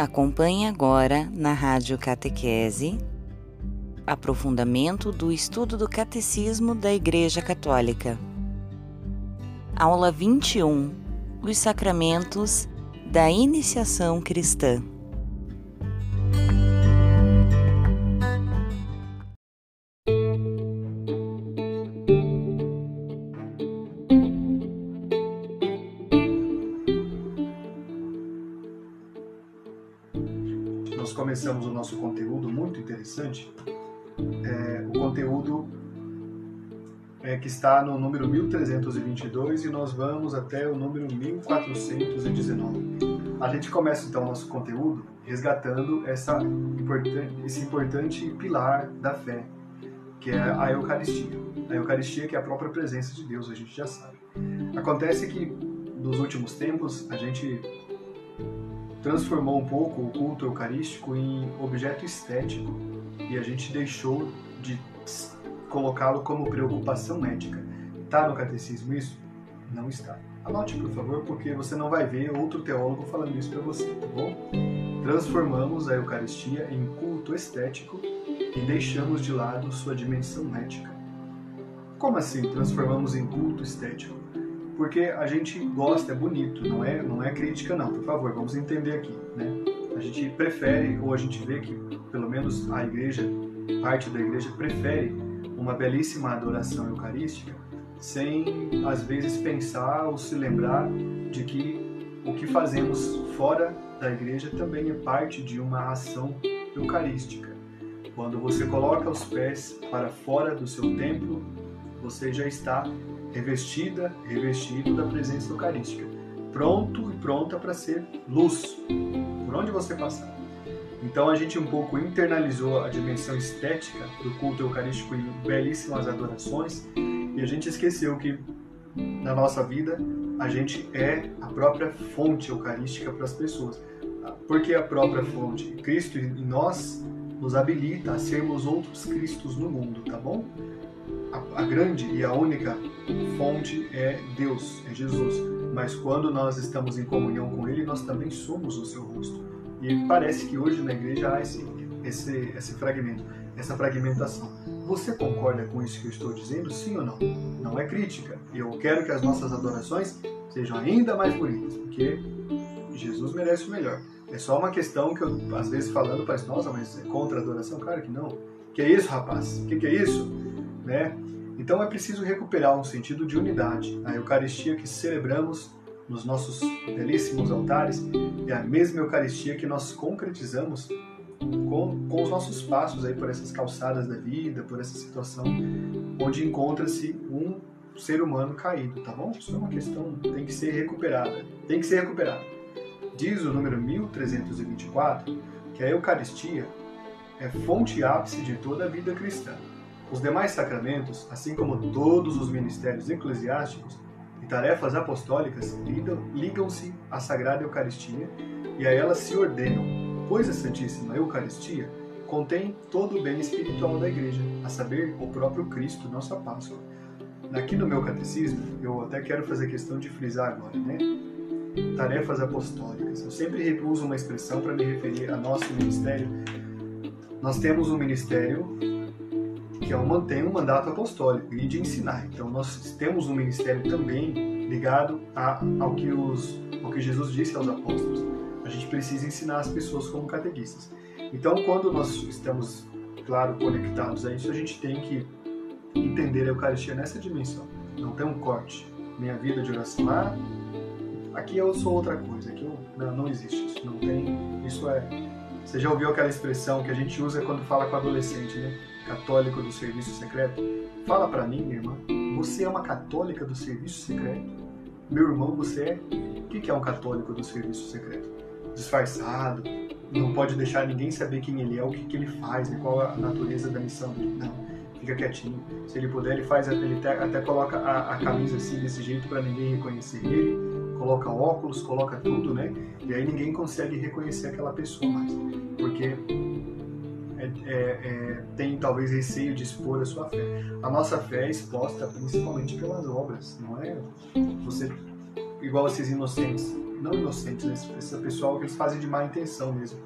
Acompanhe agora na Rádio Catequese aprofundamento do estudo do Catecismo da Igreja Católica. Aula 21 Os Sacramentos da Iniciação Cristã. Número 1322 e nós vamos até o número 1419. A gente começa então nosso conteúdo resgatando essa importante, esse importante pilar da fé, que é a Eucaristia. A Eucaristia que é a própria presença de Deus, a gente já sabe. Acontece que nos últimos tempos a gente transformou um pouco o culto eucarístico em objeto estético e a gente deixou de colocá-lo como preocupação ética. Está no catecismo isso? Não está. Anote, por favor, porque você não vai ver outro teólogo falando isso para você, tá bom? Transformamos a Eucaristia em culto estético e deixamos de lado sua dimensão ética. Como assim transformamos em culto estético? porque a gente gosta, é bonito, não é, não é crítica não, por favor, vamos entender aqui, né? A gente prefere, ou a gente vê que pelo menos a igreja, parte da igreja prefere uma belíssima adoração eucarística, sem às vezes pensar ou se lembrar de que o que fazemos fora da igreja também é parte de uma ação eucarística. Quando você coloca os pés para fora do seu templo, você já está revestida, revestido da presença eucarística, pronto e pronta para ser luz por onde você passar. Então a gente um pouco internalizou a dimensão estética do culto eucarístico em belíssimas adorações e a gente esqueceu que na nossa vida a gente é a própria fonte eucarística para as pessoas. Porque a própria fonte, Cristo em nós nos habilita a sermos outros Cristos no mundo, tá bom? a, a grande e a única fonte é Deus, é Jesus. Mas quando nós estamos em comunhão com Ele, nós também somos o seu rosto. E parece que hoje na igreja há esse, esse, esse fragmento, essa fragmentação. Você concorda com isso que eu estou dizendo? Sim ou não? Não é crítica. Eu quero que as nossas adorações sejam ainda mais bonitas, porque Jesus merece o melhor. É só uma questão que eu, às vezes, falando, parece, nossa, mas é contra a adoração? Claro que não. Que é isso, rapaz? O que, que é isso? Né? Então é preciso recuperar um sentido de unidade. A Eucaristia que celebramos nos nossos belíssimos altares é a mesma Eucaristia que nós concretizamos com, com os nossos passos aí por essas calçadas da vida, por essa situação onde encontra-se um ser humano caído, tá bom? Isso é uma questão tem que ser recuperada, tem que ser recuperada. Diz o número 1324 que a Eucaristia é fonte ápice de toda a vida cristã. Os demais sacramentos, assim como todos os ministérios eclesiásticos e tarefas apostólicas, ligam-se à Sagrada Eucaristia e a ela se ordenam, pois a Santíssima Eucaristia contém todo o bem espiritual da Igreja, a saber, o próprio Cristo, nossa Páscoa. Aqui no meu catecismo, eu até quero fazer questão de frisar agora, né? Tarefas apostólicas. Eu sempre uso uma expressão para me referir ao nosso ministério. Nós temos um ministério que é um, tem um mandato apostólico e de ensinar. Então nós temos um ministério também ligado a, ao, que os, ao que Jesus disse aos apóstolos. Gente precisa ensinar as pessoas como catequistas. Então quando nós estamos, claro, conectados a isso, a gente tem que entender a Eucaristia nessa dimensão. Não tem um corte. Minha vida de oração lá, aqui eu sou outra coisa. Aqui eu, não, não existe isso. Não tem. Isso é. Você já ouviu aquela expressão que a gente usa quando fala com adolescente, né? católico do serviço secreto? Fala para mim, minha irmã, você é uma católica do serviço secreto? Meu irmão, você é? O que é um católico do serviço secreto? Disfarçado, não pode deixar ninguém saber quem ele é, o que, que ele faz, né? qual a natureza da missão dele. Não, fica quietinho. Se ele puder, ele faz, ele até, até coloca a, a camisa assim, desse jeito, para ninguém reconhecer ele, coloca óculos, coloca tudo, né? E aí ninguém consegue reconhecer aquela pessoa mais. Porque é, é, é, tem talvez receio de expor a sua fé. A nossa fé é exposta principalmente pelas obras, não é você igual esses inocentes. Não inocentes, né? esse pessoal que eles fazem de má intenção mesmo.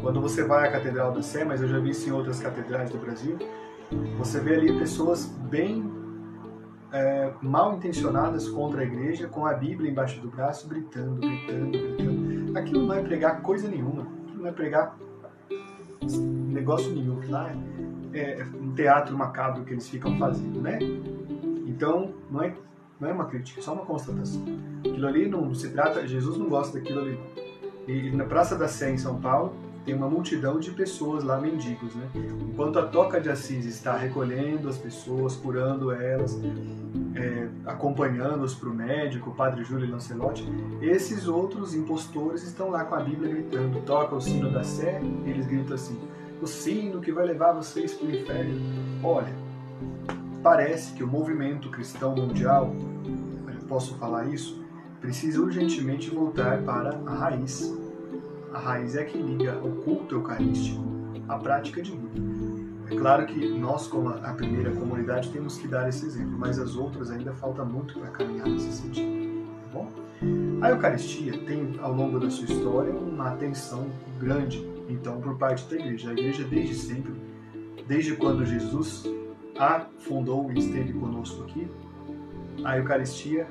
Quando você vai à Catedral da Sé, mas eu já vi isso em outras catedrais do Brasil, você vê ali pessoas bem é, mal intencionadas contra a igreja, com a Bíblia embaixo do braço, gritando, gritando, gritando. Aquilo não é pregar coisa nenhuma, aquilo não é pregar negócio nenhum. Lá é, é um teatro macabro que eles ficam fazendo, né? Então, não é, não é uma crítica, é só uma constatação. Aquilo ali não se trata, Jesus não gosta daquilo ali. E na Praça da Sé, em São Paulo, tem uma multidão de pessoas lá, mendigos, né? Enquanto a Toca de Assis está recolhendo as pessoas, curando elas, é, acompanhando-os para o médico, o padre Júlio Lancelotti, esses outros impostores estão lá com a Bíblia gritando, toca o sino da Sé, eles gritam assim, o sino que vai levar vocês para o inferno. Olha, parece que o movimento cristão mundial, posso falar isso, precisa urgentemente voltar para a raiz a raiz é que liga o culto eucarístico à prática de vida. É claro que nós, como a primeira comunidade, temos que dar esse exemplo, mas as outras ainda falta muito para caminhar nesse sentido. Tá bom? A Eucaristia tem, ao longo da sua história, uma atenção grande, então, por parte da Igreja. A Igreja, desde sempre, desde quando Jesus a fundou e esteve conosco aqui, a Eucaristia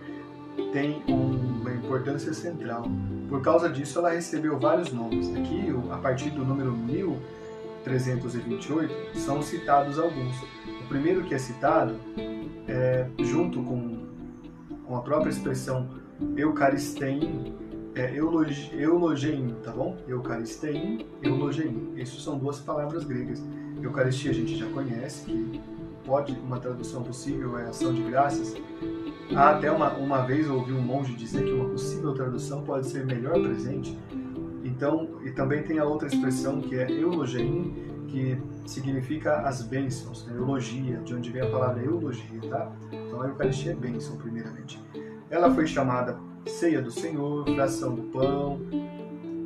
tem uma importância central. Por causa disso, ela recebeu vários nomes. Aqui, a partir do número 1328, são citados alguns. O primeiro que é citado, é, junto com, com a própria expressão Eucaristein, é eulogein, tá bom? Eucaristein, eulogein. Isso são duas palavras gregas. Eucaristia a gente já conhece, que pode, uma tradução possível é ação de graças, ah, até uma, uma vez ouvi um monge dizer que uma possível tradução pode ser melhor presente. Então, e também tem a outra expressão que é eulogein, que significa as bênçãos, né? eulogia, de onde vem a palavra eulogia, tá? Então a Eucaristia é bênção, primeiramente. Ela foi chamada ceia do Senhor, fração do pão,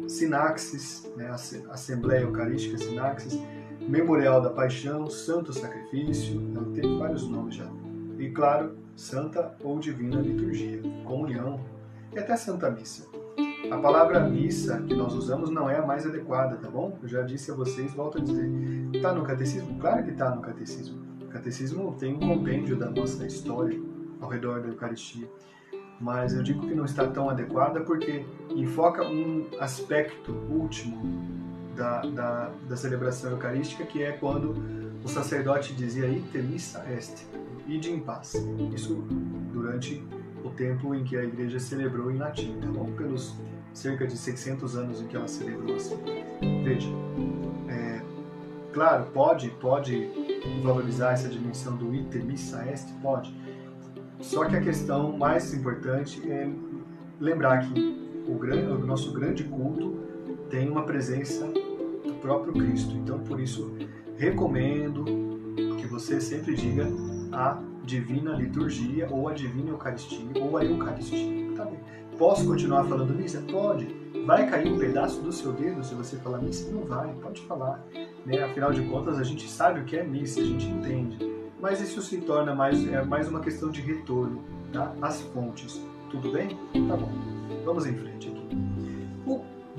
sinaxis, né? Assembleia Eucarística, sinaxis, memorial da paixão, santo sacrifício, ela teve vários nomes já. E claro, santa ou divina liturgia, comunhão e até santa missa. A palavra missa que nós usamos não é a mais adequada, tá bom? Eu já disse a vocês, volto a dizer. Está no catecismo? Claro que está no catecismo. O catecismo tem um compêndio da nossa história ao redor da Eucaristia. Mas eu digo que não está tão adequada porque enfoca um aspecto último da, da, da celebração eucarística, que é quando o sacerdote dizia ite missa est, ide em paz. Isso durante o tempo em que a igreja celebrou em latim, tá bom? Pelos cerca de 600 anos em que ela celebrou assim. Veja, é, claro, pode, pode valorizar essa dimensão do ite missa est, pode. Só que a questão mais importante é lembrar que o, grande, o nosso grande culto tem uma presença próprio Cristo. Então, por isso, recomendo que você sempre diga a divina liturgia, ou a divina Eucaristia, ou a Eucaristia. Tá bem. Posso continuar falando missa? Pode. Vai cair um pedaço do seu dedo se você falar missa? Não vai, pode falar. Né? Afinal de contas, a gente sabe o que é missa, a gente entende. Mas isso se torna mais, é mais uma questão de retorno tá? às fontes. Tudo bem? Tá bom. Vamos em frente aqui.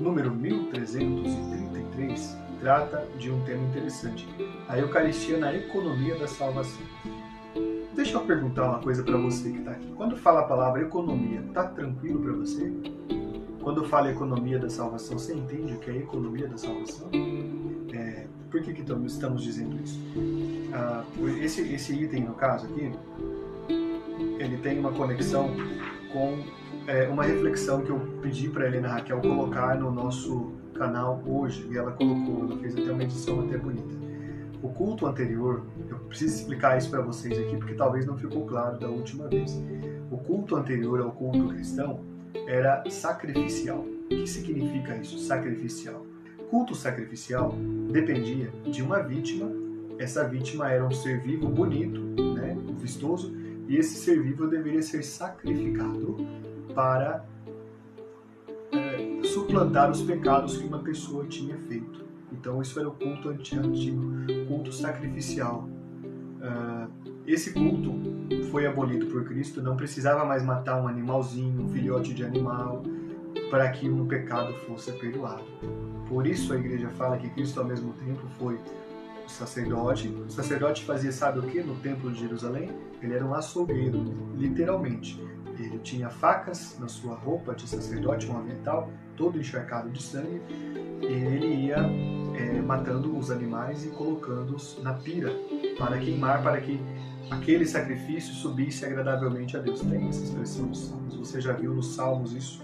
Número 1333 trata de um tema interessante: a Eucaristia na economia da salvação. Deixa eu perguntar uma coisa para você que está aqui. Quando fala a palavra economia, tá tranquilo para você? Quando fala economia da salvação, você entende o que é economia da salvação? É, por que, que estamos dizendo isso? Ah, esse, esse item, no caso aqui, ele tem uma conexão com é, uma reflexão que eu pedi para Helena Raquel colocar no nosso canal hoje, e ela colocou, ela fez até uma edição até bonita. O culto anterior, eu preciso explicar isso para vocês aqui porque talvez não ficou claro da última vez. O culto anterior ao culto cristão era sacrificial. O que significa isso, sacrificial? Culto sacrificial dependia de uma vítima. Essa vítima era um ser vivo bonito, né, vistoso, e esse ser vivo deveria ser sacrificado para é, suplantar os pecados que uma pessoa tinha feito. Então isso era o culto antigo, culto sacrificial. Uh, esse culto foi abolido por Cristo, não precisava mais matar um animalzinho, um filhote de animal, para que um pecado fosse perdoado. Por isso a igreja fala que Cristo ao mesmo tempo foi o sacerdote. O sacerdote fazia sabe o que no templo de Jerusalém? Ele era um açougueiro, literalmente. Ele tinha facas na sua roupa de sacerdote, avental todo encharcado de sangue, e ele ia é, matando os animais e colocando-os na pira para queimar, para que aquele sacrifício subisse agradavelmente a Deus. Tem essa expressão nos Salmos, você já viu nos Salmos isso.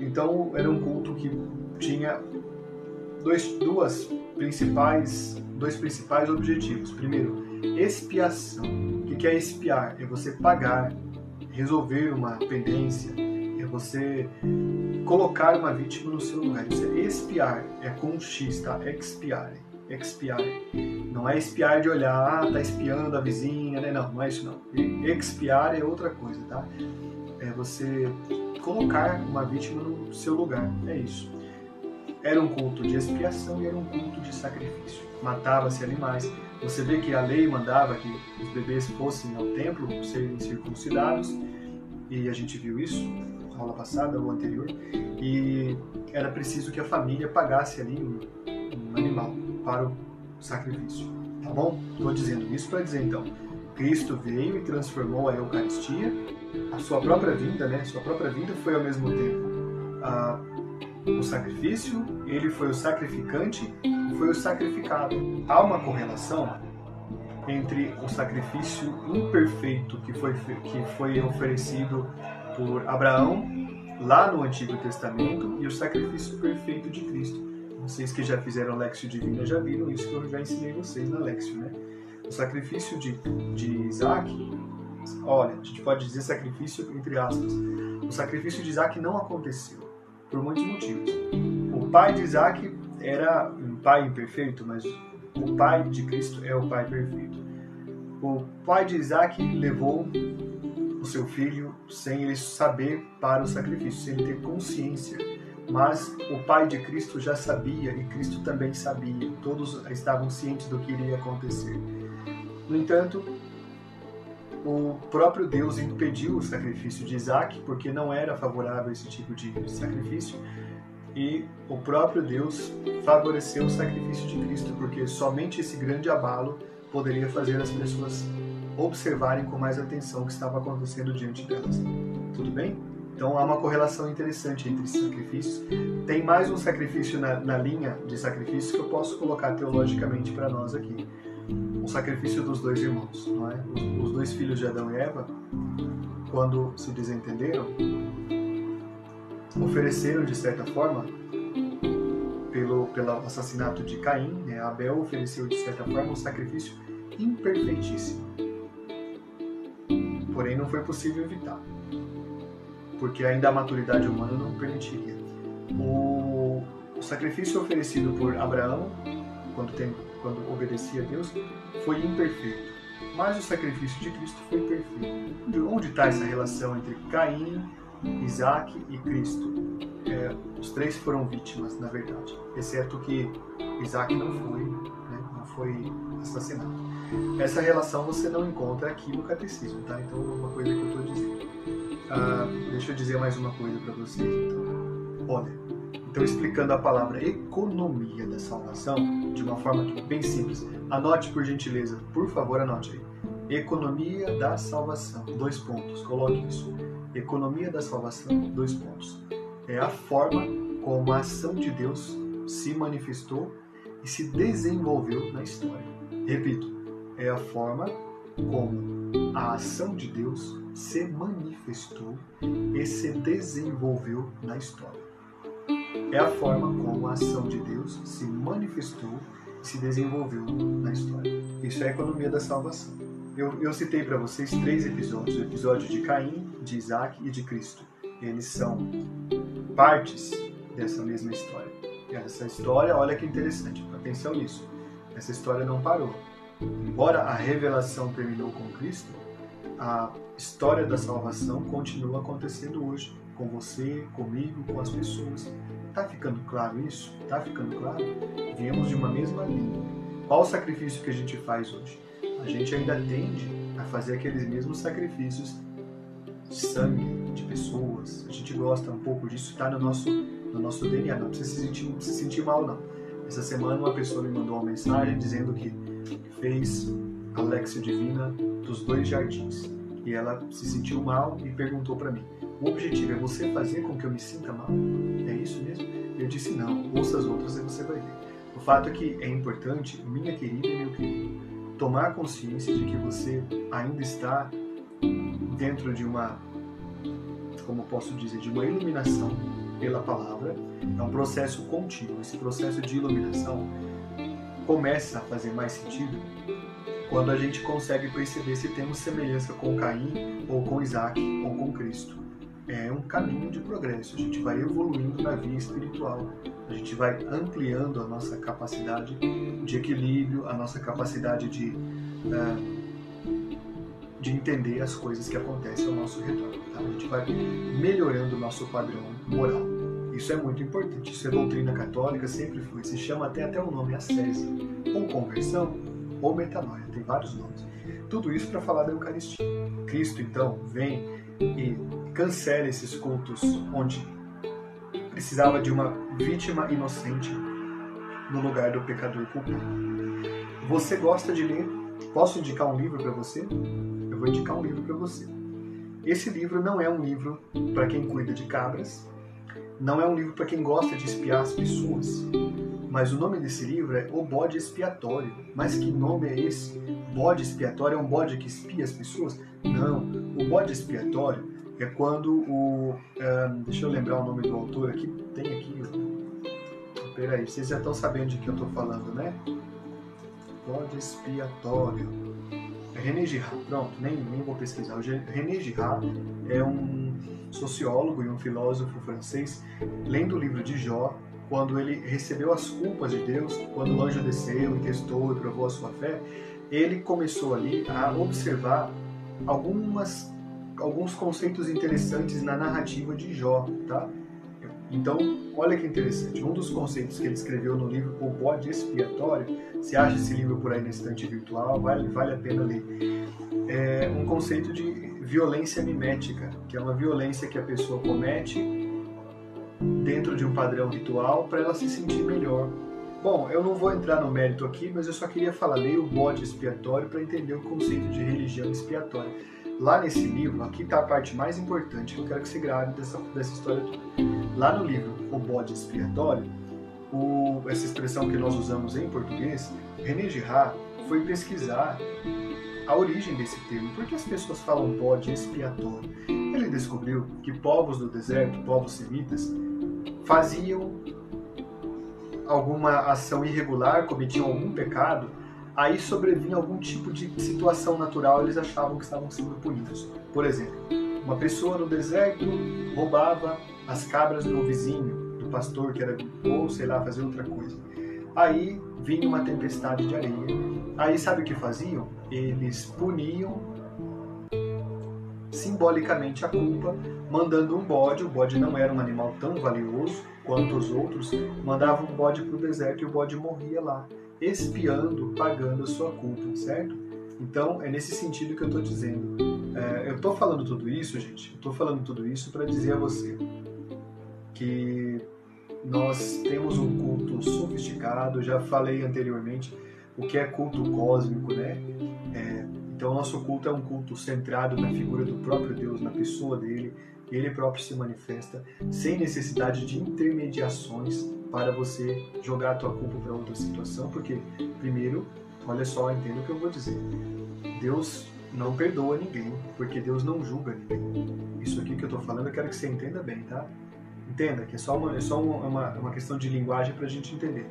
Então era um culto que tinha dois, duas principais, dois principais objetivos. Primeiro, expiação. O que é expiar? É você pagar, resolver uma pendência, é você colocar uma vítima no seu lugar. Isso é expiar, é com X, tá? Expiare expiar. Não é espiar de olhar, ah, tá espiando a vizinha, né? Não, não é isso não. Expiar é outra coisa, tá? É você colocar uma vítima no seu lugar, é isso. Era um culto de expiação e era um culto de sacrifício. Matava-se animais. Você vê que a lei mandava que os bebês fossem ao templo serem circuncidados, e a gente viu isso na aula passada ou anterior, e era preciso que a família pagasse ali um, um animal para o sacrifício. Tá bom? Estou dizendo isso para dizer então, Cristo veio e transformou a Eucaristia, a sua própria vinda, né? Sua própria vinda foi ao mesmo tempo a, o sacrifício, ele foi o sacrificante foi o sacrificado. Há uma correlação entre o sacrifício imperfeito que foi, que foi oferecido por Abraão lá no Antigo Testamento e o sacrifício perfeito de Cristo. Vocês que já fizeram Lexio Divina já viram isso que eu já ensinei vocês na Lexio, né? O sacrifício de, de Isaac, olha, a gente pode dizer sacrifício entre aspas. O sacrifício de Isaac não aconteceu, por muitos motivos. O pai de Isaac era um pai imperfeito, mas o pai de Cristo é o pai perfeito. O pai de Isaac levou o seu filho sem ele saber para o sacrifício, sem ele ter consciência mas o Pai de Cristo já sabia e Cristo também sabia. Todos estavam cientes do que iria acontecer. No entanto, o próprio Deus impediu o sacrifício de Isaac, porque não era favorável esse tipo de sacrifício, e o próprio Deus favoreceu o sacrifício de Cristo, porque somente esse grande abalo poderia fazer as pessoas observarem com mais atenção o que estava acontecendo diante delas. Tudo bem? Então há uma correlação interessante entre esses sacrifícios. Tem mais um sacrifício na, na linha de sacrifícios que eu posso colocar teologicamente para nós aqui. O sacrifício dos dois irmãos, não é? Os, dois filhos de Adão e Eva, quando se desentenderam, ofereceram de certa forma pelo, pelo assassinato de Caim, né? Abel ofereceu de certa forma um sacrifício imperfeitíssimo. Porém, não foi possível evitar porque ainda a maturidade humana não permitiria. O, o sacrifício oferecido por Abraão, quando, tem, quando obedecia a Deus, foi imperfeito, mas o sacrifício de Cristo foi perfeito. De onde está essa relação entre Caim, Isaac e Cristo? É, os três foram vítimas, na verdade, exceto que Isaac não foi, né, não foi assassinado. Essa relação você não encontra aqui no catecismo, tá? Então, uma coisa que eu estou dizendo. Ah, deixa eu dizer mais uma coisa para vocês, então. Olha, então explicando a palavra economia da salvação de uma forma bem simples. Anote por gentileza, por favor, anote aí. Economia da salvação, dois pontos, coloque isso. Economia da salvação, dois pontos. É a forma como a ação de Deus se manifestou e se desenvolveu na história. Repito, é a forma como a ação de Deus se manifestou e se desenvolveu na história. É a forma como a ação de Deus se manifestou e se desenvolveu na história. Isso é a economia da salvação. Eu, eu citei para vocês três episódios: o episódio de Caim, de Isaac e de Cristo. Eles são partes dessa mesma história. E essa história, olha que interessante, atenção nisso. Essa história não parou. Embora a revelação terminou com Cristo, a história da salvação continua acontecendo hoje, com você, comigo, com as pessoas. Tá ficando claro isso? Tá ficando claro? Viemos de uma mesma linha. Qual o sacrifício que a gente faz hoje? A gente ainda tende a fazer aqueles mesmos sacrifícios de sangue, de pessoas. A gente gosta um pouco disso, está no nosso, no nosso DNA, não precisa se sentir, se sentir mal não. Essa semana uma pessoa me mandou uma mensagem dizendo que fez a Lexia Divina dos dois jardins. E ela se sentiu mal e perguntou para mim: o objetivo é você fazer com que eu me sinta mal? É isso mesmo? Eu disse: não, ouça as outras e você vai ver. O fato é que é importante, minha querida e meu querido, tomar consciência de que você ainda está dentro de uma, como posso dizer, de uma iluminação pela palavra. É um processo contínuo. Esse processo de iluminação começa a fazer mais sentido quando a gente consegue perceber se temos semelhança com Caim ou com Isaac ou com Cristo. É um caminho de progresso, a gente vai evoluindo na vida espiritual, a gente vai ampliando a nossa capacidade de equilíbrio, a nossa capacidade de, uh, de entender as coisas que acontecem ao nosso redor. Tá? A gente vai melhorando o nosso padrão moral. Isso é muito importante, isso é doutrina católica, sempre foi. Se chama até, até o nome ascese, ou conversão, ou metanoia, tem vários nomes. Tudo isso para falar da Eucaristia. Cristo, então, vem e cancela esses cultos onde precisava de uma vítima inocente no lugar do pecador culpado. Você gosta de ler? Posso indicar um livro para você? Eu vou indicar um livro para você. Esse livro não é um livro para quem cuida de cabras, não é um livro para quem gosta de espiar as pessoas, mas o nome desse livro é O Bode Expiatório. Mas que nome é esse? Bode expiatório é um bode que espia as pessoas? Não. O bode expiatório é quando o. deixa eu lembrar o nome do autor aqui. Tem aqui. Peraí, vocês já estão sabendo de que eu estou falando, né? Bode expiatório. René Girard. Pronto, nem, nem vou pesquisar. René Girard é um sociólogo e um filósofo francês. Lendo o livro de Jó, quando ele recebeu as culpas de Deus, quando o anjo desceu e testou e provou a sua fé, ele começou ali a observar algumas alguns conceitos interessantes na narrativa de Jó, tá? Então, olha que interessante. Um dos conceitos que ele escreveu no livro O Bode Expiatório, se acha esse livro por aí na estante virtual, vale, vale a pena ler. É um conceito de violência mimética, que é uma violência que a pessoa comete dentro de um padrão ritual para ela se sentir melhor. Bom, eu não vou entrar no mérito aqui, mas eu só queria falar, leia o bode expiatório para entender o conceito de religião expiatória. Lá nesse livro, aqui está a parte mais importante que eu quero que você grave dessa, dessa história toda. Lá no livro O Bode Expiatório, o, essa expressão que nós usamos em português, René Girard foi pesquisar a origem desse termo. Por que as pessoas falam bode expiatório? Ele descobriu que povos do deserto, povos semitas, faziam alguma ação irregular, cometiam algum pecado, aí sobrevinha algum tipo de situação natural, eles achavam que estavam sendo punidos. Por exemplo, uma pessoa no deserto roubava as cabras do vizinho, do pastor que era ou sei lá, fazer outra coisa. Aí vinha uma tempestade de areia. Aí sabe o que faziam? Eles puniam simbolicamente a culpa, mandando um bode. O bode não era um animal tão valioso quanto os outros. Mandavam um bode para o deserto e o bode morria lá, espiando, pagando a sua culpa, certo? Então é nesse sentido que eu estou dizendo. É, eu estou falando tudo isso, gente. Estou falando tudo isso para dizer a você que nós temos um culto sofisticado. Já falei anteriormente o que é culto cósmico, né? É, então, o nosso culto é um culto centrado na figura do próprio Deus, na pessoa dele. Ele próprio se manifesta sem necessidade de intermediações para você jogar a tua culpa para outra situação, porque, primeiro, olha só, entenda o que eu vou dizer. Deus não perdoa ninguém, porque Deus não julga ninguém. Isso aqui que eu estou falando, eu quero que você entenda bem, tá? Entenda que é só uma, é só uma, uma questão de linguagem para a gente entender.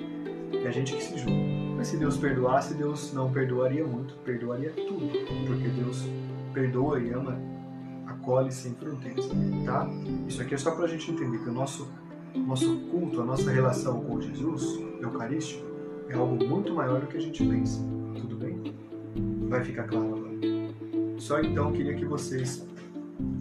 É a gente que se julga. Se Deus perdoasse, Deus não perdoaria muito, perdoaria tudo, porque Deus perdoa e ama, acolhe sem fronteiras, tá? Isso aqui é só para a gente entender que o nosso nosso culto, a nossa relação com Jesus Eucarístico é algo muito maior do que a gente pensa. Tudo bem? Vai ficar claro agora. Só então queria que vocês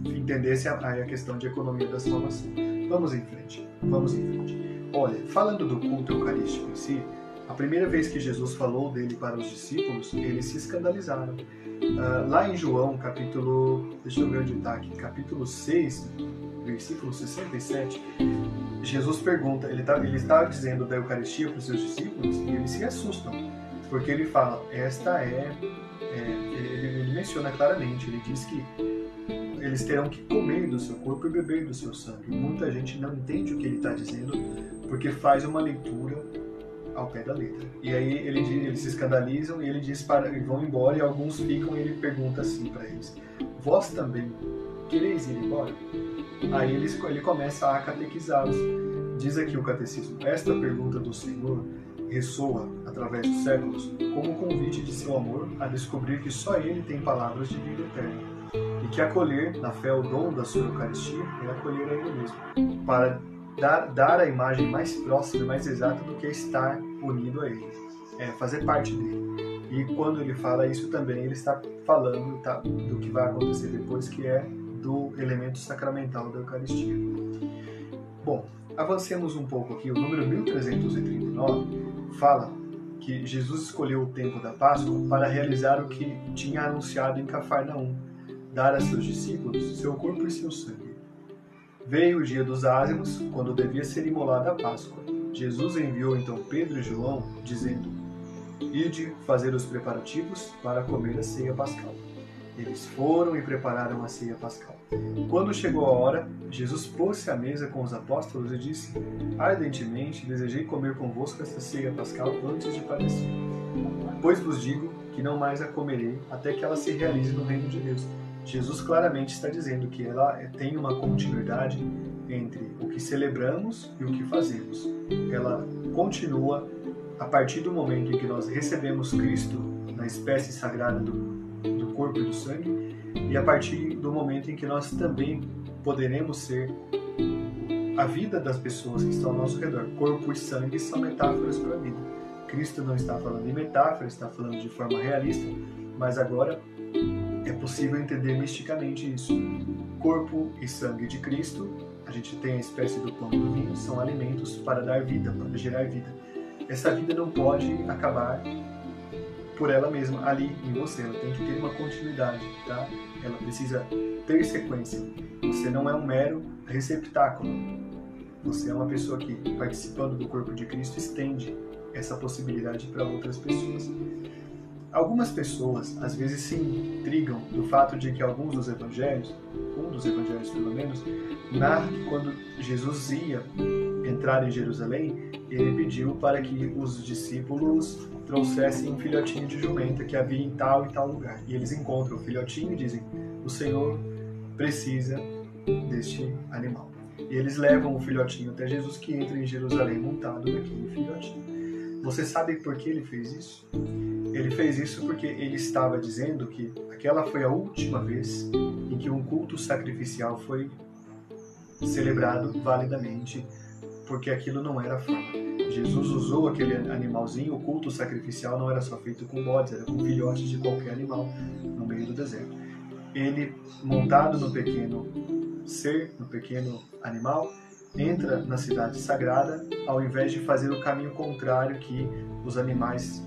entendessem a, a questão de economia da salvação. Vamos em frente. Vamos em frente. Olha, falando do culto eucarístico em si, a primeira vez que Jesus falou dele para os discípulos, eles se escandalizaram. Uh, lá em João, capítulo. Deixa eu ver onde está aqui. Capítulo 6, versículo 67, Jesus pergunta, ele está ele tá dizendo da Eucaristia para os seus discípulos e eles se assustam, porque ele fala, esta é, é ele, ele menciona claramente, ele diz que eles terão que comer do seu corpo e beber do seu sangue. Muita gente não entende o que ele está dizendo porque faz uma leitura ao pé da letra. E aí ele, eles se escandalizam e ele diz para e vão embora e alguns ficam e ele pergunta assim para eles: Vós também quereis ir embora? Aí ele, ele começa a catequizá-los. Diz aqui o catecismo: Esta pergunta do Senhor ressoa através dos séculos como um convite de seu amor a descobrir que só Ele tem palavras de vida eterna e que acolher na fé o dom da sua Eucaristia é acolher a Ele mesmo, para dar, dar a imagem mais próxima, mais exata do que estar unido a Ele, é fazer parte dele. E quando ele fala isso também, ele está falando tá, do que vai acontecer depois, que é do elemento sacramental da Eucaristia. Bom, avancemos um pouco aqui. O número 1339 fala que Jesus escolheu o tempo da Páscoa para realizar o que tinha anunciado em Cafarnaum, dar a seus discípulos seu corpo e seu sangue. Veio o dia dos ázimos, quando devia ser imolada a Páscoa. Jesus enviou então Pedro e João, dizendo: Ide fazer os preparativos para comer a ceia pascal. Eles foram e prepararam a ceia pascal. Quando chegou a hora, Jesus pôs-se à mesa com os apóstolos e disse: Ardentemente desejei comer convosco esta ceia pascal antes de padecer. Pois vos digo que não mais a comerei até que ela se realize no reino de Deus. Jesus claramente está dizendo que ela tem uma continuidade entre o que celebramos e o que fazemos. Ela continua a partir do momento em que nós recebemos Cristo na espécie sagrada do do corpo e do sangue, e a partir do momento em que nós também poderemos ser a vida das pessoas que estão ao nosso redor. Corpo e sangue são metáforas para a vida. Cristo não está falando em metáfora, está falando de forma realista, mas agora é possível entender misticamente isso. Corpo e sangue de Cristo, a gente tem a espécie do pão e do vinho, são alimentos para dar vida, para gerar vida. Essa vida não pode acabar por ela mesma ali em você. Ela tem que ter uma continuidade, tá? Ela precisa ter sequência. Você não é um mero receptáculo. Você é uma pessoa que, participando do corpo de Cristo, estende essa possibilidade para outras pessoas. Algumas pessoas às vezes se intrigam do fato de que alguns dos evangelhos, um dos evangelhos pelo menos, narra que quando Jesus ia entrar em Jerusalém, ele pediu para que os discípulos trouxessem um filhotinho de jumenta que havia em tal e tal lugar. E eles encontram o filhotinho e dizem: O Senhor precisa deste animal. E eles levam o filhotinho até Jesus, que entra em Jerusalém montado naquele filhotinho. Você sabe por que ele fez isso? Ele fez isso porque ele estava dizendo que aquela foi a última vez em que um culto sacrificial foi celebrado validamente, porque aquilo não era forma. Jesus usou aquele animalzinho, o culto sacrificial não era só feito com bodes, era com filhotes de qualquer animal no meio do deserto. Ele, montado no pequeno ser, no pequeno animal, entra na cidade sagrada ao invés de fazer o caminho contrário que os animais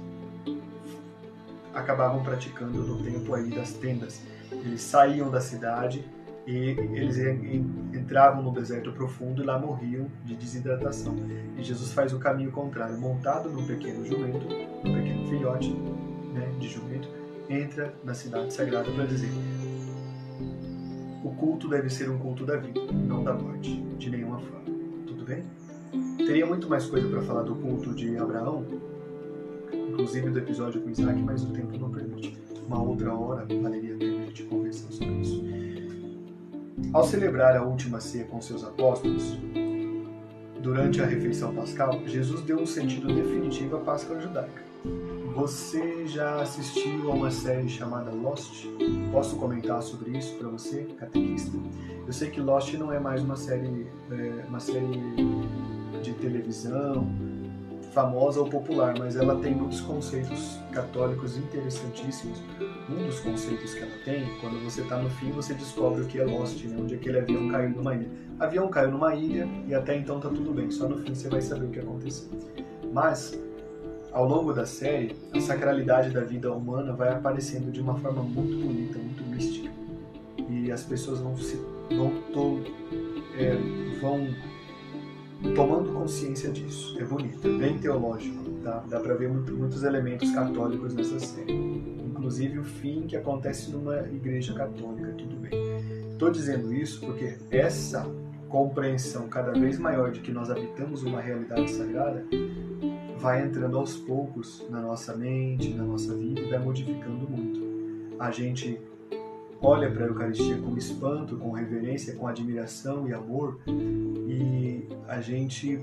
acabavam praticando no tempo aí das tendas. Eles saíam da cidade e eles entravam no deserto profundo e lá morriam de desidratação. E Jesus faz o caminho contrário, montado num pequeno jumento, num pequeno filhote né, de jumento, entra na cidade sagrada para dizer: o culto deve ser um culto da vida, não da morte, de nenhuma forma. Tudo bem? Teria muito mais coisa para falar do culto de Abraão, inclusive do episódio com Isaac, mas o tempo não permite. Uma outra hora valeria a pena a gente conversar sobre isso. Ao celebrar a última ceia com seus apóstolos, durante a refeição pascal, Jesus deu um sentido definitivo à Páscoa judaica. Você já assistiu a uma série chamada Lost? Posso comentar sobre isso para você, catequista? Eu sei que Lost não é mais uma série, é, uma série de televisão famosa ou popular, mas ela tem muitos conceitos católicos interessantíssimos. Um dos conceitos que ela tem, quando você está no fim, você descobre o que é Lost, né? onde aquele avião caiu numa ilha. Avião caiu numa ilha e até então tá tudo bem, só no fim você vai saber o que aconteceu. Mas, ao longo da série, a sacralidade da vida humana vai aparecendo de uma forma muito bonita, muito mística. E as pessoas vão se vão to, é, vão tomando consciência disso. É bonito, é bem teológico. Tá? Dá para ver muito, muitos elementos católicos nessa série. Inclusive o fim que acontece numa igreja católica, tudo bem. Estou dizendo isso porque essa compreensão cada vez maior de que nós habitamos uma realidade sagrada vai entrando aos poucos na nossa mente, na nossa vida e vai modificando muito. A gente olha para a Eucaristia com espanto, com reverência, com admiração e amor, e a gente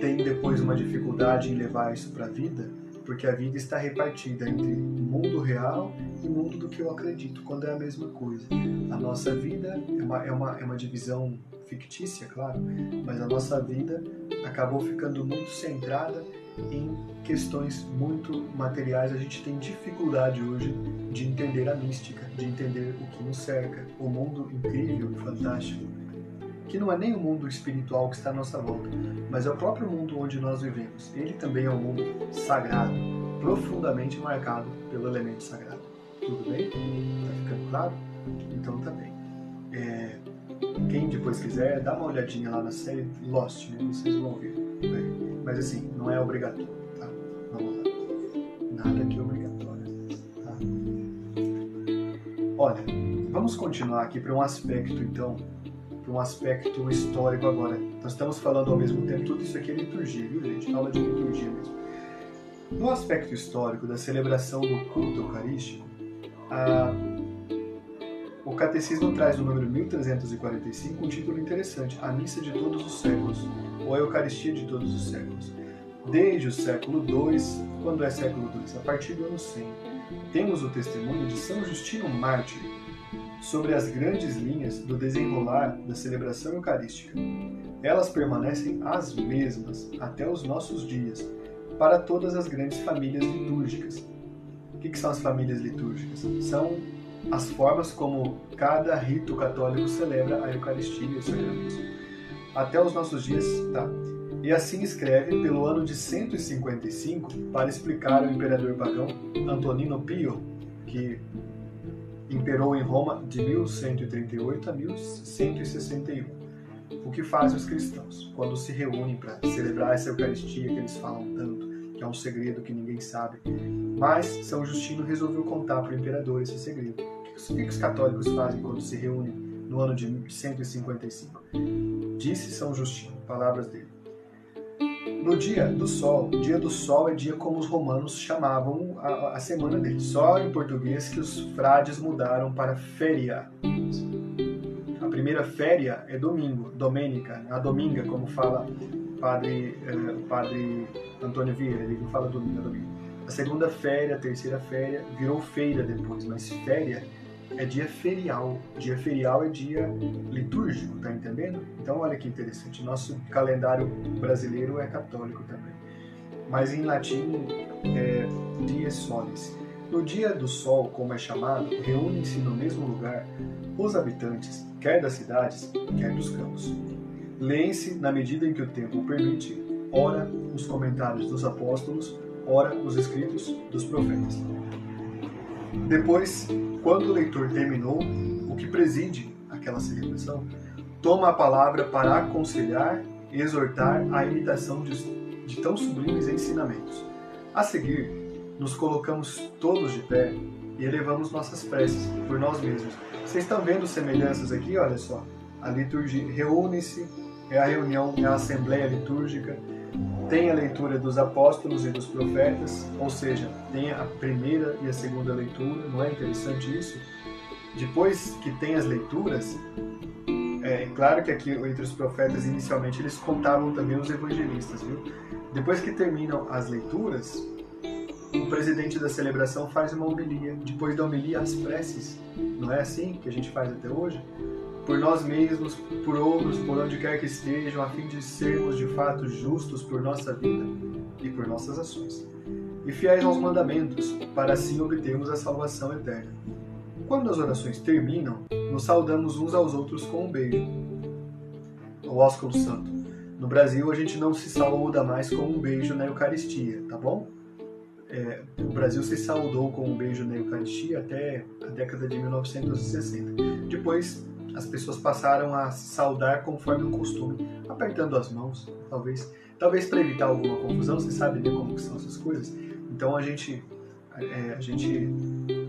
tem depois uma dificuldade em levar isso para a vida, porque a vida está repartida entre mundo real e mundo do que eu acredito, quando é a mesma coisa. A nossa vida é uma, é uma, é uma divisão fictícia, claro, mas a nossa vida acabou ficando muito centrada em questões muito materiais. A gente tem dificuldade hoje de entender a mística, de entender o que nos cerca, o mundo incrível e fantástico, que não é nem o mundo espiritual que está à nossa volta, mas é o próprio mundo onde nós vivemos. Ele também é um mundo sagrado, profundamente marcado pelo elemento sagrado. Tudo bem? Tá ficando claro? Então tá bem. É, quem depois quiser, dá uma olhadinha lá na série Lost, né? Vocês vão ver. Né? Mas assim, não é obrigatório, tá? Vamos lá. Nada que é obrigatório, tá? Olha, vamos continuar aqui para um aspecto, então, para um aspecto histórico agora. Nós estamos falando ao mesmo tempo, tudo isso aqui é liturgia, viu, gente? Aula de liturgia mesmo. No aspecto histórico da celebração do culto eucarístico, a o Catecismo traz no número 1345 um título interessante, A Missa de Todos os Séculos, ou a Eucaristia de Todos os Séculos. Desde o século II, quando é século II? A partir do ano 100, temos o testemunho de São Justino Mártir sobre as grandes linhas do desenrolar da celebração eucarística. Elas permanecem as mesmas até os nossos dias, para todas as grandes famílias litúrgicas. O que, que são as famílias litúrgicas? São as formas como cada rito católico celebra a Eucaristia e o sacramento. Até os nossos dias, tá? E assim escreve pelo ano de 155 para explicar ao imperador pagão Antonino Pio, que imperou em Roma de 1138 a 1161. O que fazem os cristãos quando se reúnem para celebrar essa Eucaristia que eles falam tanto, que é um segredo que ninguém sabe? Mas São Justino resolveu contar para o imperador esse segredo. O que os católicos fazem quando se reúnem no ano de 155? Disse São Justino, palavras dele. No dia do sol, dia do sol é dia como os romanos chamavam a, a semana dele. Só em português que os frades mudaram para féria. A primeira féria é domingo, domênica, a dominga, como fala padre, eh, padre Antônio Vieira, ele fala domingo, é domingo. A segunda féria, a terceira féria, virou feira depois, mas féria é dia ferial. Dia ferial é dia litúrgico, tá entendendo? Então olha que interessante, nosso calendário brasileiro é católico também. Mas em latim é dies solis. No dia do sol, como é chamado, reúnem-se no mesmo lugar os habitantes, quer das cidades, quer dos campos. Leem-se, na medida em que o tempo permite, ora os comentários dos apóstolos, ora os escritos dos profetas. Depois, quando o leitor terminou, o que preside aquela celebração toma a palavra para aconselhar e exortar a imitação de, de tão sublimes ensinamentos. A seguir, nos colocamos todos de pé e elevamos nossas preces por nós mesmos. Vocês estão vendo semelhanças aqui? Olha só. A liturgia reúne-se, é a reunião, é a assembleia litúrgica, tem a leitura dos apóstolos e dos profetas, ou seja, tem a primeira e a segunda leitura, não é interessante isso? Depois que tem as leituras, é claro que aqui entre os profetas inicialmente eles contavam também os evangelistas, viu? Depois que terminam as leituras, o presidente da celebração faz uma homilia. Depois da homilia, as preces. Não é assim que a gente faz até hoje? Por nós mesmos, por outros, por onde quer que estejam, a fim de sermos de fato justos por nossa vida e por nossas ações, e fiéis aos mandamentos, para assim obtermos a salvação eterna. Quando as orações terminam, nos saudamos uns aos outros com um beijo. O ósculo santo. No Brasil, a gente não se saúda mais com um beijo na Eucaristia, tá bom? É, o Brasil se saudou com um beijo na Eucaristia até a década de 1960. Depois as pessoas passaram a se saudar conforme o costume, apertando as mãos, talvez, talvez para evitar alguma confusão. Você sabe né, como são essas coisas. Então a gente é, a gente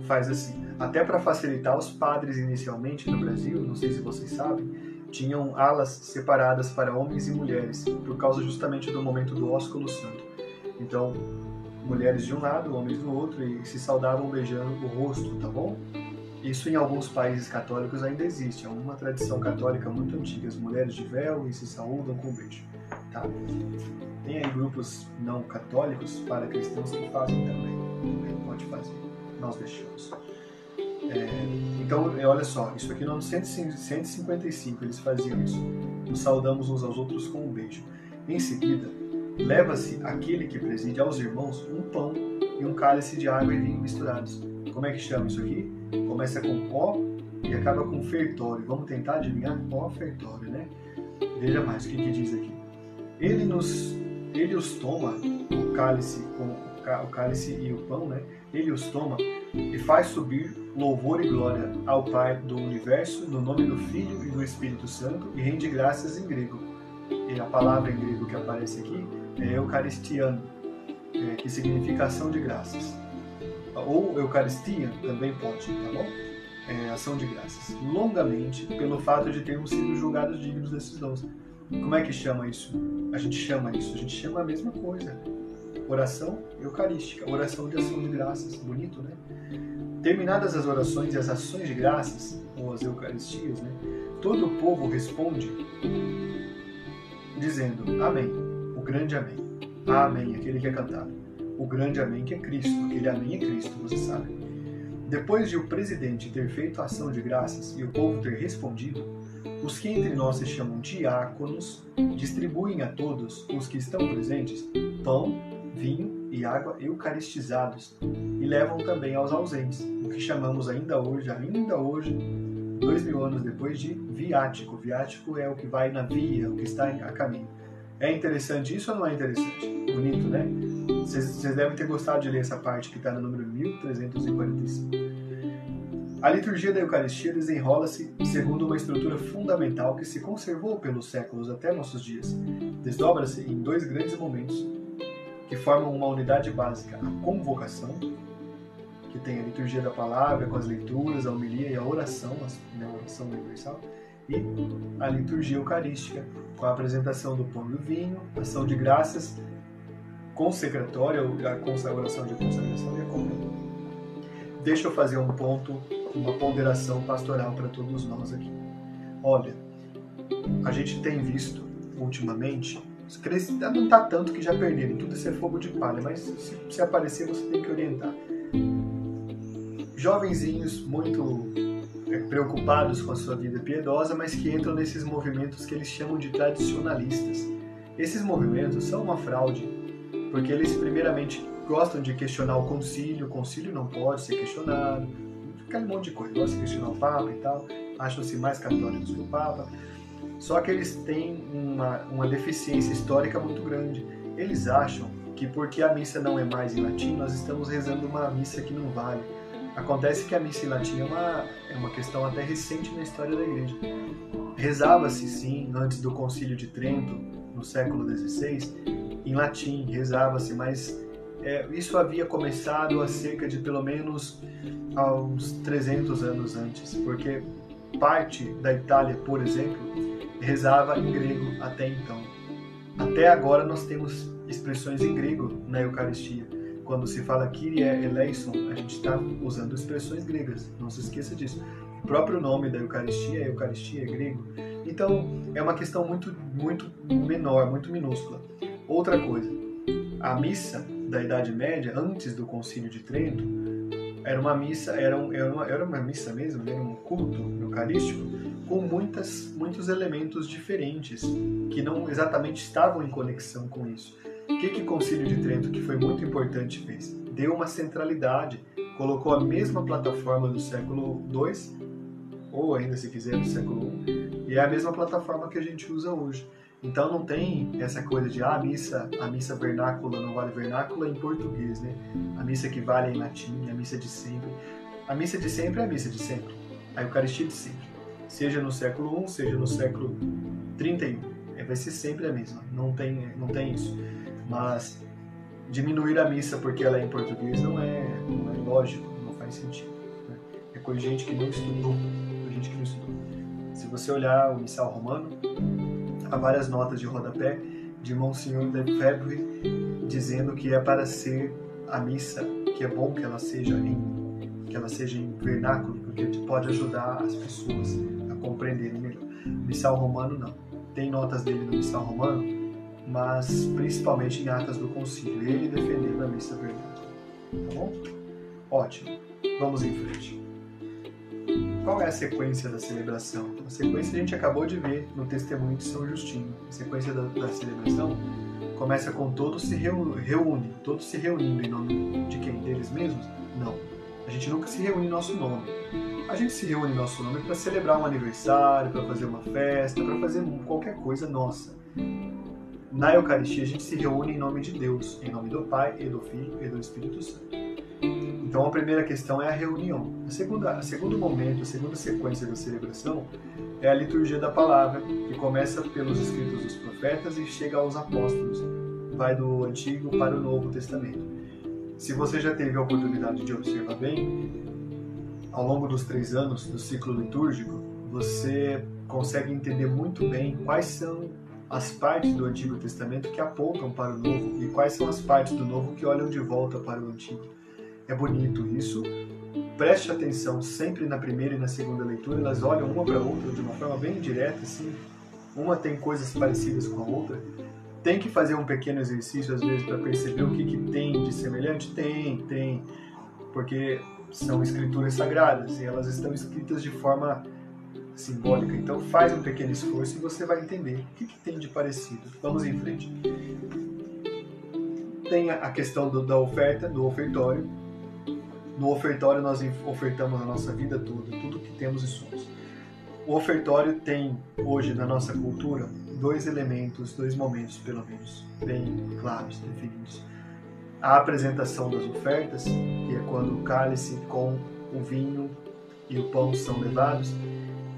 faz assim, até para facilitar os padres inicialmente no Brasil, não sei se vocês sabem, tinham alas separadas para homens e mulheres, por causa justamente do momento do ósculo santo. Então, mulheres de um lado, homens do outro, e se saudavam beijando o rosto, tá bom? Isso em alguns países católicos ainda existe, é uma tradição católica muito antiga. As mulheres de véu e se saúdam com beijo, tá? Tem aí grupos não católicos para cristãos que fazem também. Pode fazer, nós deixamos. É, então, é, olha só, isso aqui no ano 155 eles faziam isso. Nos saudamos uns aos outros com um beijo. Em seguida, leva-se aquele que preside aos irmãos um pão e um cálice de água e vinho misturados. Como é que chama isso aqui? Começa com ó e acaba com fertório. Vamos tentar adivinhar? Ó fertório, né? Veja mais o que, que diz aqui. Ele nos, ele os toma o cálice com o cálice e o pão, né? Ele os toma e faz subir louvor e glória ao Pai do universo no nome do Filho e do Espírito Santo e rende graças em grego. E a palavra em grego que aparece aqui é eucaristiano, é, que significa ação de graças. Ou eucaristia também pode, tá bom? É, ação de graças. Longamente pelo fato de termos sido julgados dignos desses dons. Como é que chama isso? A gente chama isso, a gente chama a mesma coisa. Oração eucarística, oração de ação de graças. Bonito, né? Terminadas as orações e as ações de graças, ou as eucaristias, né? Todo o povo responde dizendo Amém, o grande Amém. Amém, aquele que é cantado. O grande Amém que é Cristo, aquele Amém é Cristo, você sabe. Depois de o presidente ter feito a ação de graças e o povo ter respondido, os que entre nós se chamam diáconos distribuem a todos os que estão presentes pão, vinho e água eucaristizados e levam também aos ausentes, o que chamamos ainda hoje, ainda hoje, dois mil anos depois, de viático. Viático é o que vai na via, o que está a caminho. É interessante isso ou não é interessante? Bonito, né? Vocês devem ter gostado de ler essa parte que está no número 1345. A liturgia da Eucaristia desenrola-se segundo uma estrutura fundamental que se conservou pelos séculos até nossos dias. Desdobra-se em dois grandes momentos que formam uma unidade básica: a convocação, que tem a liturgia da palavra com as leituras, a homilia e a oração, né, a oração universal, e a liturgia eucarística, com a apresentação do pão e do vinho, ação de graças, consecratória, a oração de consagração e a comunhão. Deixa eu fazer um ponto uma ponderação pastoral para todos nós aqui. Olha, a gente tem visto ultimamente, não está tanto que já perderam, tudo isso é fogo de palha, mas se, se aparecer você tem que orientar. Jovenzinhos muito é, preocupados com a sua vida piedosa, mas que entram nesses movimentos que eles chamam de tradicionalistas. Esses movimentos são uma fraude, porque eles primeiramente gostam de questionar o concílio, o concílio não pode ser questionado, aquele monte de coisa. Gosta de questionar o Papa e tal, acham-se mais católicos que o Papa. Só que eles têm uma, uma deficiência histórica muito grande. Eles acham que porque a missa não é mais em latim, nós estamos rezando uma missa que não vale. Acontece que a missa em latim é uma, é uma questão até recente na história da igreja. Rezava-se, sim, antes do Concílio de Trento, no século XVI, em latim, rezava-se, mas é, isso havia começado há cerca de pelo menos uns 300 anos antes, porque parte da Itália, por exemplo, rezava em grego até então. Até agora nós temos expressões em grego na Eucaristia. Quando se fala Kyrie eleison, a gente está usando expressões gregas, não se esqueça disso. O próprio nome da Eucaristia é Eucaristia, é grego. Então, é uma questão muito, muito menor, muito minúscula. Outra coisa, a missa da Idade Média, antes do Concílio de Trento, era uma missa, era, um, era, uma, era uma missa mesmo, era um culto eucarístico com muitas, muitos elementos diferentes que não exatamente estavam em conexão com isso. O que, que o Concílio de Trento, que foi muito importante, fez? Deu uma centralidade, colocou a mesma plataforma do século II, ou ainda se quiser do século I, e é a mesma plataforma que a gente usa hoje. Então não tem essa coisa de ah, a missa, a missa vernácula não vale vernácula em português, né? A missa que vale é em latim, a missa de sempre. A missa de sempre é a missa de sempre. A Eucaristia de sempre. seja no século I, seja no século 31. É, vai ser sempre a mesma, não tem, não tem isso. Mas diminuir a missa porque ela é em português não é, não é lógico, não faz sentido. Né? É com gente que não estudou, gente que não estudou. Se você olhar o missal romano, há várias notas de rodapé de Monsenhor de Febre dizendo que é para ser a missa, que é bom que ela seja em que ela seja em vernáculo, porque pode ajudar as pessoas a compreenderem melhor. Missal romano não. Tem notas dele no missal romano, mas principalmente em atas do concílio, ele defendendo a missa vernácula. Tá bom? Ótimo. Vamos em frente. Qual é a sequência da celebração? A sequência a gente acabou de ver no testemunho de São Justino. A sequência da, da celebração começa com todos se reúnem, todos se reunindo em nome de quem? Deles mesmos? Não. A gente nunca se reúne em nosso nome. A gente se reúne em nosso nome para celebrar um aniversário, para fazer uma festa, para fazer qualquer coisa nossa. Na Eucaristia a gente se reúne em nome de Deus, em nome do Pai e do Filho e do Espírito Santo. Então a primeira questão é a reunião. A segunda, a segundo momento, a segunda sequência da celebração é a liturgia da palavra, que começa pelos escritos dos profetas e chega aos apóstolos. Vai do Antigo para o Novo Testamento. Se você já teve a oportunidade de observar bem, ao longo dos três anos do ciclo litúrgico, você consegue entender muito bem quais são as partes do Antigo Testamento que apontam para o Novo e quais são as partes do Novo que olham de volta para o Antigo é bonito isso. Preste atenção sempre na primeira e na segunda leitura, elas olham uma para a outra de uma forma bem direta, assim. Uma tem coisas parecidas com a outra. Tem que fazer um pequeno exercício às vezes para perceber o que, que tem de semelhante? Tem, tem. Porque são escrituras sagradas e elas estão escritas de forma simbólica. Então faz um pequeno esforço e você vai entender o que, que tem de parecido. Vamos em frente. Tem a questão do, da oferta, do ofertório, no ofertório nós ofertamos a nossa vida toda, tudo que temos e somos. O ofertório tem hoje na nossa cultura dois elementos, dois momentos pelo menos, bem claros, definidos. A apresentação das ofertas, que é quando o cálice com o vinho e o pão são levados,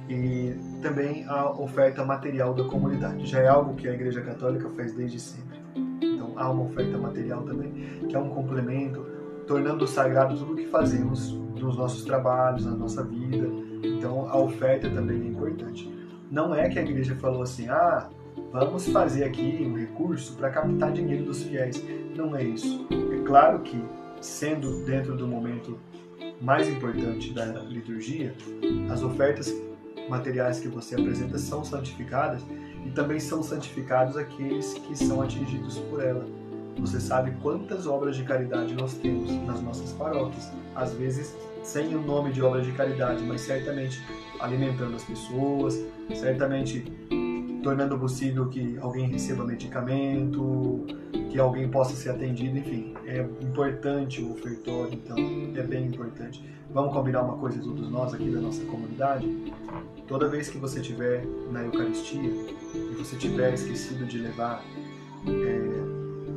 e também a oferta material da comunidade. Já é algo que a Igreja Católica faz desde sempre. Então há uma oferta material também, que é um complemento tornando sagrado tudo o que fazemos nos nossos trabalhos, na nossa vida. Então a oferta também é importante. Não é que a igreja falou assim, ah, vamos fazer aqui um recurso para captar dinheiro dos fiéis. Não é isso. É claro que, sendo dentro do momento mais importante da liturgia, as ofertas materiais que você apresenta são santificadas e também são santificados aqueles que são atingidos por ela. Você sabe quantas obras de caridade nós temos nas nossas paróquias. Às vezes sem o nome de obras de caridade, mas certamente alimentando as pessoas, certamente tornando possível que alguém receba medicamento, que alguém possa ser atendido, enfim, é importante o ofertório, então é bem importante. Vamos combinar uma coisa todos nós aqui da nossa comunidade? Toda vez que você estiver na Eucaristia e você tiver esquecido de levar é,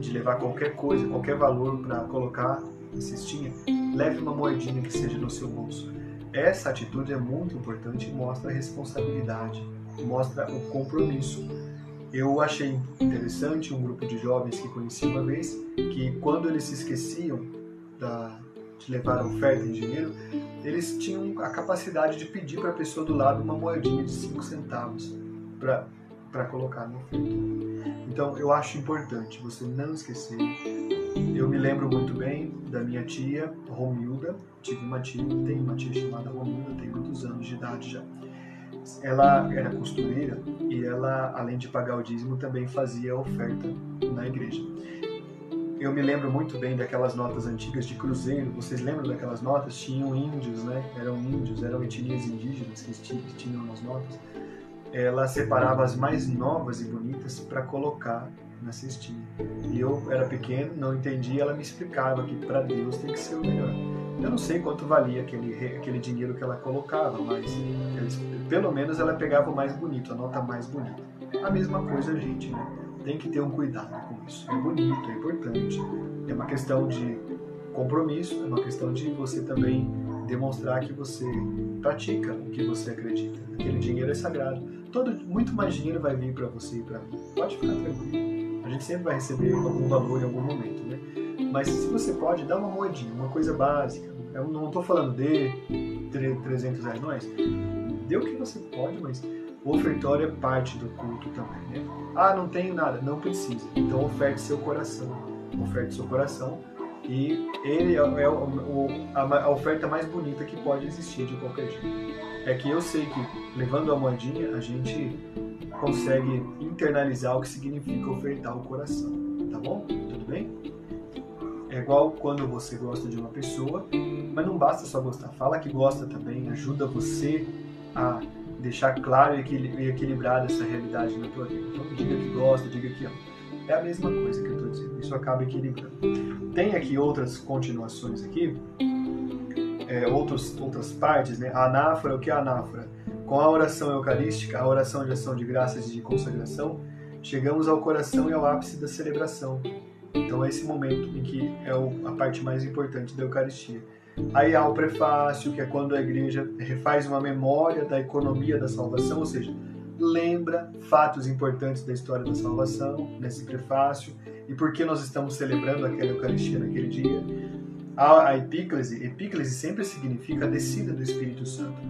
de levar qualquer coisa, qualquer valor para colocar na cestinha, leve uma moedinha que seja no seu bolso. Essa atitude é muito importante e mostra responsabilidade, mostra o compromisso. Eu achei interessante um grupo de jovens que conheci uma vez que quando eles se esqueciam da, de levar a oferta em dinheiro, eles tinham a capacidade de pedir para a pessoa do lado uma moedinha de 5 centavos para colocar no oferta. Então eu acho importante você não esquecer. Eu me lembro muito bem da minha tia Romilda. Tive uma tia, tenho uma tia chamada Romilda, tem muitos anos de idade já. Ela era costureira e ela, além de pagar o dízimo, também fazia oferta na igreja. Eu me lembro muito bem daquelas notas antigas de cruzeiro. Vocês lembram daquelas notas? Tinham índios, né? Eram índios, eram etnias indígenas que tinham as notas ela separava as mais novas e bonitas para colocar na cestinha. E eu era pequeno, não entendia, ela me explicava que para Deus tem que ser o melhor. Eu não sei quanto valia aquele, aquele dinheiro que ela colocava, mas eles, pelo menos ela pegava o mais bonito, a nota mais bonita. A mesma coisa a gente, né? Tem que ter um cuidado com isso. É bonito, é importante. É uma questão de compromisso, é uma questão de você também demonstrar que você pratica o que você acredita. Aquele dinheiro é sagrado. Todo, muito mais dinheiro vai vir para você e para mim. Pode ficar tranquilo. A gente sempre vai receber algum valor em algum momento, né? Mas se você pode, dá uma moedinha, uma coisa básica. Eu não estou falando de 300 reais, não é. Dê o que você pode, mas o ofertório é parte do culto também, né? Ah, não tenho nada. Não precisa. Então oferte seu coração. Oferte seu coração e ele é, é a, oferta mais bonita que pode existir de qualquer jeito. É que eu sei que levando a moedinha a gente consegue internalizar o que significa ofertar o coração, tá bom? Tudo bem? É igual quando você gosta de uma pessoa, mas não basta só gostar, fala que gosta também, ajuda você a deixar claro e equilibrada essa realidade na tua vida. Então diga que gosta, diga que ama. É a mesma coisa que eu estou dizendo, isso acaba equilibrando. Tem aqui outras continuações aqui, é, outros, outras partes, né? A anáfora, o que é a anáfora? Com a oração eucarística, a oração de ação de graças e de consagração, chegamos ao coração e ao ápice da celebração. Então é esse momento em que é a parte mais importante da Eucaristia. Aí há o prefácio, que é quando a igreja refaz uma memória da economia da salvação, ou seja, lembra fatos importantes da história da salvação nesse prefácio e por que nós estamos celebrando aquela Eucaristia naquele dia. A, a epíclese, epíclese sempre significa a descida do Espírito Santo.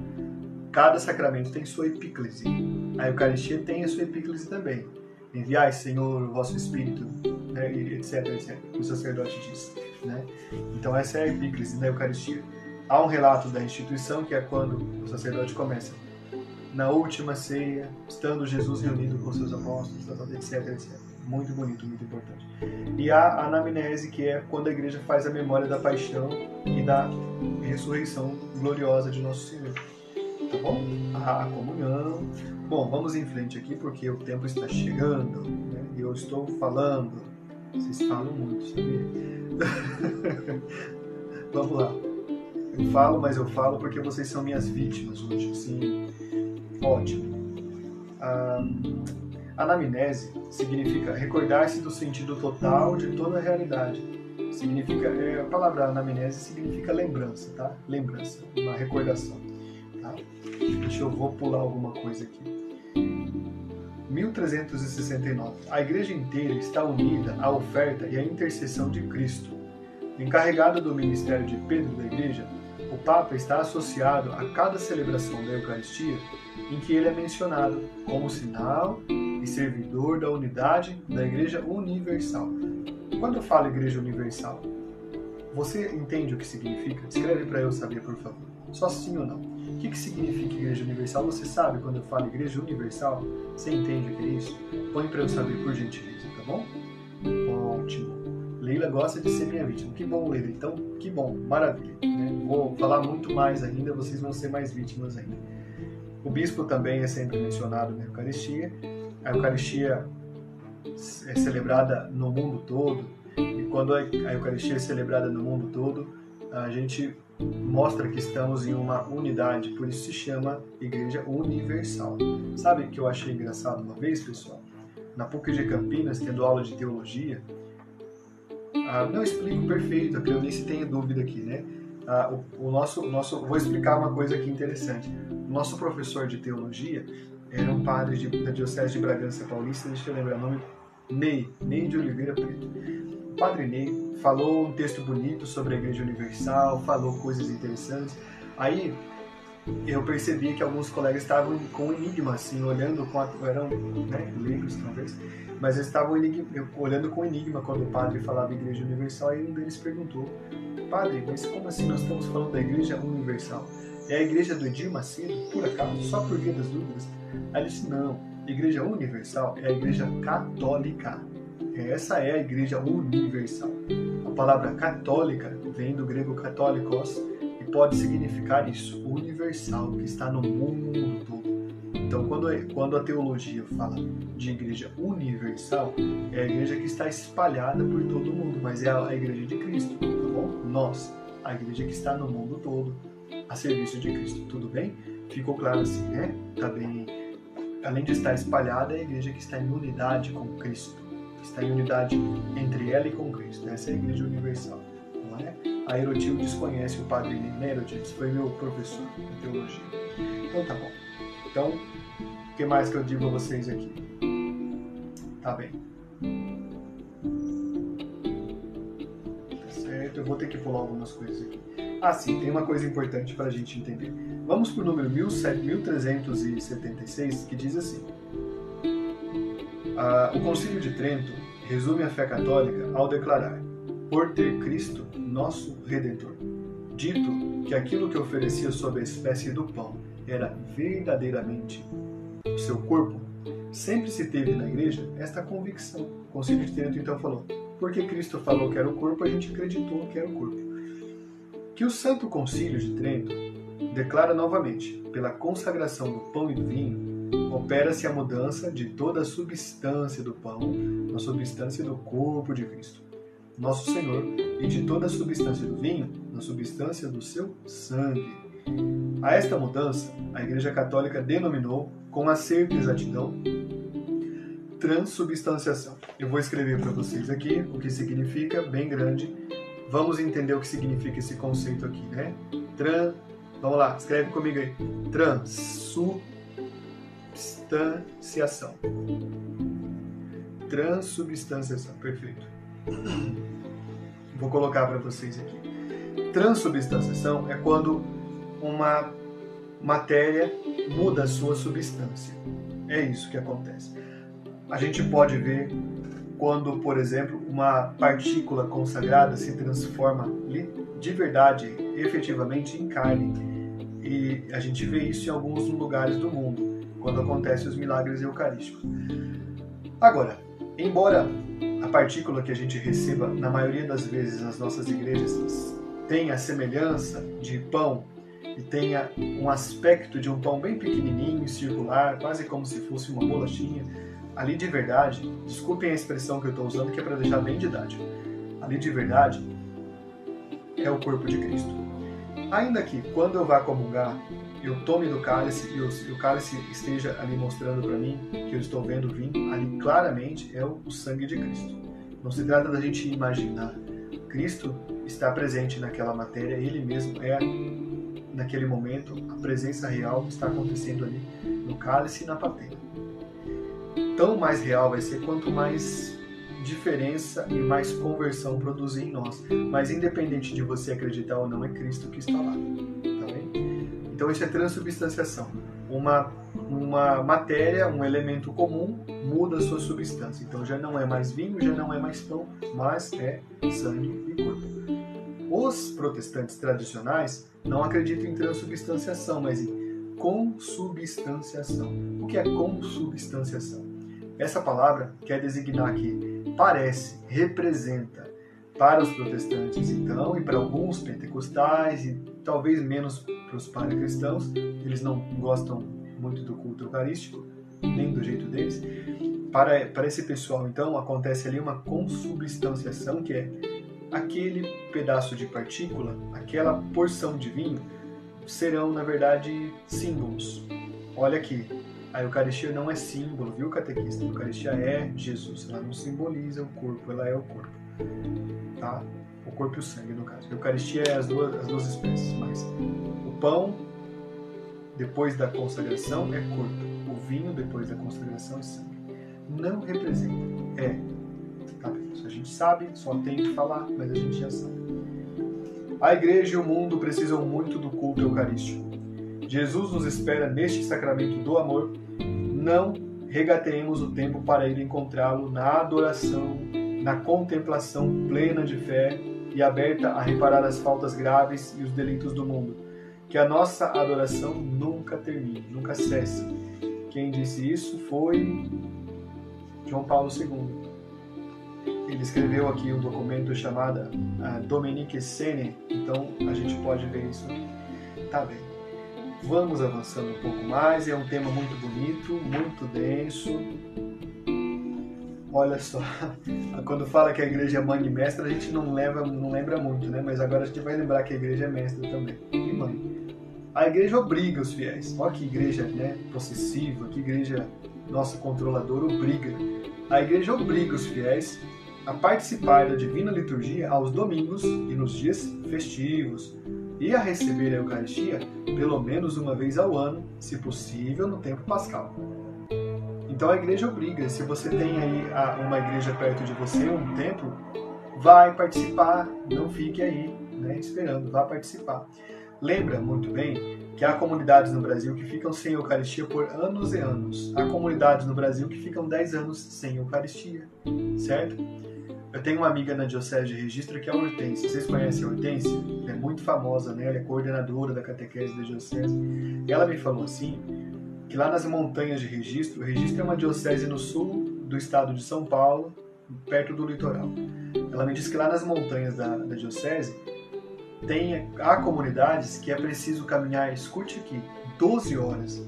Cada sacramento tem sua epíclese. A Eucaristia tem a sua epíclese também. Enviai, Senhor, o vosso Espírito, né, etc, etc. O sacerdote diz. Né? Então essa é a epíclese da Eucaristia. Há um relato da instituição que é quando o sacerdote começa na última ceia, estando Jesus reunido com seus apóstolos, etc, etc. Muito bonito, muito importante. E a anamnese, que é quando a igreja faz a memória da paixão e da ressurreição gloriosa de nosso Senhor. Tá bom? A, a comunhão. Bom, vamos em frente aqui porque o tempo está chegando né? e eu estou falando. Vocês falam muito, sabia? vamos lá. Eu falo, mas eu falo porque vocês são minhas vítimas hoje. Sim, Ótimo. A anamnese significa recordar-se do sentido total de toda a realidade. Significa, é, a palavra anamnese significa lembrança, tá? Lembrança, uma recordação. Tá? Deixa eu vou pular alguma coisa aqui. 1369. A igreja inteira está unida à oferta e à intercessão de Cristo. Encarregado do ministério de Pedro da igreja, o Papa está associado a cada celebração da Eucaristia em que ele é mencionado como sinal e servidor da unidade da Igreja Universal. Quando eu falo Igreja Universal, você entende o que significa? Escreve para eu saber, por favor. Só sim ou não. O que, que significa Igreja Universal? Você sabe quando eu falo Igreja Universal? Você entende o que é isso? Põe para eu saber, por gentileza, tá bom? Ótimo. Leila gosta de ser minha vítima. Que bom, Leila. Então, que bom, maravilha. Né? Vou falar muito mais ainda, vocês vão ser mais vítimas ainda. O bispo também é sempre mencionado na Eucaristia. A Eucaristia é celebrada no mundo todo, e quando a Eucaristia é celebrada no mundo todo, a gente mostra que estamos em uma unidade, por isso se chama Igreja Universal. Sabe que eu achei engraçado uma vez, pessoal? Na PUC de Campinas, tendo aula de teologia, ah, não explico perfeito, a nem se tenha dúvida aqui, né? Ah, o, o, nosso, o nosso, vou explicar uma coisa aqui interessante. O nosso professor de teologia era um padre de, da Diocese de Bragança Paulista, deixa eu lembrar o nome, Ney, Ney de Oliveira Preto. O padre Ney falou um texto bonito sobre a Igreja Universal, falou coisas interessantes. Aí eu percebi que alguns colegas estavam com enigma, assim, olhando com a, eram né, leigos talvez, mas eles estavam olhando com enigma quando o padre falava Igreja Universal e um deles perguntou Padre, mas como assim nós estamos falando da Igreja Universal? É a igreja do Edir Macedo, por acaso, só por via das dúvidas? Aí ele disse, não, Igreja Universal é a Igreja Católica. Essa é a Igreja Universal. A palavra católica vem do grego católicos e pode significar isso, universal, que está no mundo todo. Então, quando, quando a teologia fala de igreja universal, é a igreja que está espalhada por todo mundo, mas é a, a igreja de Cristo, tá bom? Nós, a igreja que está no mundo todo, a serviço de Cristo. Tudo bem? Ficou claro assim, né? Tá bem. Além de estar espalhada, é a igreja que está em unidade com Cristo. Está em unidade entre ela e com Cristo. Essa é a igreja universal, não é? a Erotil desconhece o padre Erotil? Foi meu professor de teologia. Então tá bom. Então, o que mais que eu digo a vocês aqui? Tá bem. Tá certo, eu vou ter que pular algumas coisas aqui. Ah, sim, tem uma coisa importante para a gente entender. Vamos para o número 1376, que diz assim: ah, O Concílio de Trento resume a fé católica ao declarar: por ter Cristo, nosso Redentor, dito que aquilo que oferecia sob a espécie do pão era verdadeiramente o seu corpo, sempre se teve na igreja esta convicção. O Concílio de Trento então falou: porque Cristo falou que era o corpo, a gente acreditou que era o corpo. Que o Santo Concílio de Trento declara novamente, pela consagração do pão e do vinho, opera-se a mudança de toda a substância do pão na substância do corpo de Cristo, nosso Senhor, e de toda a substância do vinho na substância do seu sangue. A esta mudança, a Igreja Católica denominou, com acerto e exatidão, transubstanciação. Eu vou escrever para vocês aqui o que significa, bem grande. Vamos entender o que significa esse conceito aqui, né? Tran, vamos lá, escreve comigo aí. Transubstanciação. Transubstanciação, perfeito. Vou colocar para vocês aqui. Transubstanciação é quando uma matéria muda a sua substância. É isso que acontece. A gente pode ver quando, por exemplo, uma partícula consagrada se transforma de verdade, efetivamente, em carne. E a gente vê isso em alguns lugares do mundo, quando acontecem os milagres eucarísticos. Agora, embora a partícula que a gente receba, na maioria das vezes nas nossas igrejas, tenha a semelhança de pão e tenha um aspecto de um pão bem pequenininho circular, quase como se fosse uma bolachinha, ali de verdade, desculpem a expressão que eu estou usando, que é para deixar bem didático, ali de verdade é o corpo de Cristo. Ainda que, quando eu vá comungar, eu tome do cálice e o, e o cálice esteja ali mostrando para mim que eu estou vendo o vinho, ali claramente é o, o sangue de Cristo. Não se trata da gente imaginar. Cristo está presente naquela matéria, ele mesmo é naquele momento, a presença real está acontecendo ali no cálice e na patena. Tão mais real vai ser quanto mais diferença e mais conversão produzir em nós. Mas independente de você acreditar ou não, é Cristo que está lá. Tá bem? Então isso é transubstanciação. Uma, uma matéria, um elemento comum, muda a sua substância. Então já não é mais vinho, já não é mais pão, mas é sangue e corpo. Os protestantes tradicionais não acreditam em transubstanciação, mas em consubstanciação. O que é consubstanciação? Essa palavra quer designar que parece, representa para os protestantes, então, e para alguns pentecostais, e talvez menos para os paracristãos, eles não gostam muito do culto eucarístico, nem do jeito deles. Para, para esse pessoal, então, acontece ali uma consubstanciação, que é aquele pedaço de partícula, aquela porção de vinho, serão, na verdade, símbolos. Olha aqui, a Eucaristia não é símbolo, viu, catequista? A Eucaristia é Jesus, ela não simboliza o corpo, ela é o corpo. Tá? O corpo e o sangue, no caso. A Eucaristia é as duas, as duas espécies, mas o pão, depois da consagração, é corpo. O vinho, depois da consagração, é sangue. Não representa, é. Tá a gente sabe, só tem que falar, mas a gente já sabe. A igreja e o mundo precisam muito do culto eucarístico. Jesus nos espera neste sacramento do amor não regateemos o tempo para ir encontrá-lo na adoração, na contemplação plena de fé e aberta a reparar as faltas graves e os delitos do mundo. Que a nossa adoração nunca termine, nunca cesse. Quem disse isso foi João Paulo II. Ele escreveu aqui um documento chamado uh, Dominique Sene, então a gente pode ver isso aqui. Tá bem. Vamos avançando um pouco mais. É um tema muito bonito, muito denso. Olha só, quando fala que a igreja é mãe e mestra, a gente não, leva, não lembra muito, né? Mas agora a gente vai lembrar que a igreja é mestra também. E mãe. A igreja obriga os fiéis. Olha que igreja né, possessiva, que igreja nossa controladora obriga. A igreja obriga os fiéis a participar da divina liturgia aos domingos e nos dias festivos, e a receber a Eucaristia pelo menos uma vez ao ano, se possível, no tempo pascal. Então a igreja obriga, se você tem aí uma igreja perto de você, um templo, vai participar, não fique aí né, esperando, vá participar. Lembra muito bem que há comunidades no Brasil que ficam sem Eucaristia por anos e anos. Há comunidades no Brasil que ficam 10 anos sem Eucaristia, certo? Eu tenho uma amiga na Diocese de Registro que é a Hortência. Vocês conhecem a Hortência? Ela é muito famosa, né? Ela é coordenadora da catequese da Diocese. E ela me falou assim, que lá nas montanhas de Registro, Registro é uma diocese no sul do estado de São Paulo, perto do litoral. Ela me disse que lá nas montanhas da, da diocese tem, há comunidades que é preciso caminhar, escute aqui, 12 horas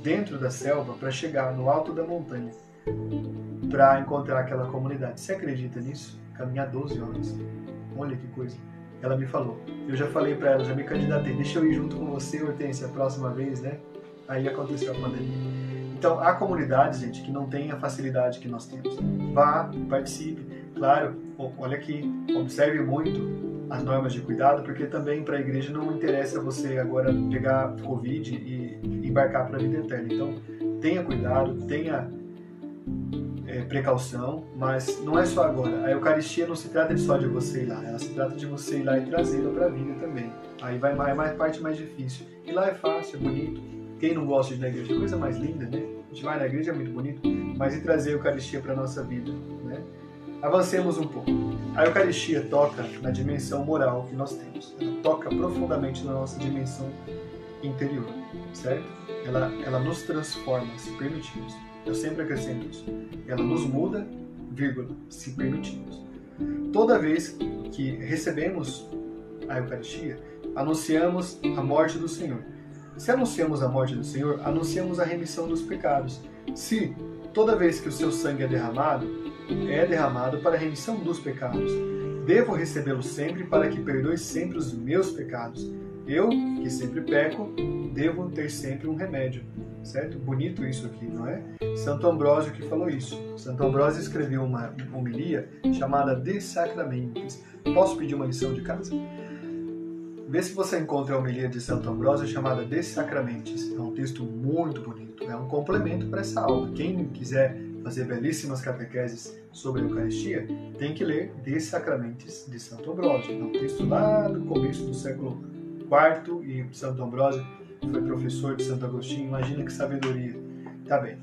dentro da selva para chegar no alto da montanha para encontrar aquela comunidade. Você acredita nisso? Caminhar 12 horas. Olha que coisa. Ela me falou. Eu já falei para ela, já me candidatei. Deixa eu ir junto com você, Hortência, a próxima vez, né? Aí aconteceu a pandemia. Então, há comunidades, gente, que não têm a facilidade que nós temos. Vá, participe. Claro, olha aqui, observe muito as normas de cuidado, porque também para a igreja não interessa você agora pegar Covid e embarcar para a vida eterna. Então, tenha cuidado, tenha é, precaução, mas não é só agora. A Eucaristia não se trata só de você ir lá, ela se trata de você ir lá e trazê-la para a vida também. Aí vai mais, mais parte mais difícil. E lá é fácil, é bonito. Quem não gosta de ir na igreja, é coisa mais linda, né? A gente vai na igreja é muito bonito, mas e trazer a Eucaristia para nossa vida, né? Avancemos um pouco. A Eucaristia toca na dimensão moral que nós temos. Ela toca profundamente na nossa dimensão interior, certo? Ela, ela nos transforma, se permitirmos. Eu sempre acrescento isso. Ela nos muda, vírgula, se permitirmos. Toda vez que recebemos a Eucaristia, anunciamos a morte do Senhor. Se anunciamos a morte do Senhor, anunciamos a remissão dos pecados. Se toda vez que o seu sangue é derramado, é derramado para a remissão dos pecados. Devo recebê-lo sempre para que perdoe sempre os meus pecados. Eu, que sempre peco, devo ter sempre um remédio. Certo? Bonito isso aqui, não é? Santo Ambrósio que falou isso. Santo Ambrósio escreveu uma homilia chamada De Sacramentis. Posso pedir uma lição de casa? Vê se você encontra a homilia de Santo Ambrósio chamada De Sacramentis. É um texto muito bonito. É um complemento para essa aula. Quem quiser fazer belíssimas catequeses sobre a Eucaristia, tem que ler De Sacramentis de Santo Ambrósio. É um texto lá do começo do século IV e Santo Ambrósio foi professor de Santo Agostinho. Imagina que sabedoria. Tá bem.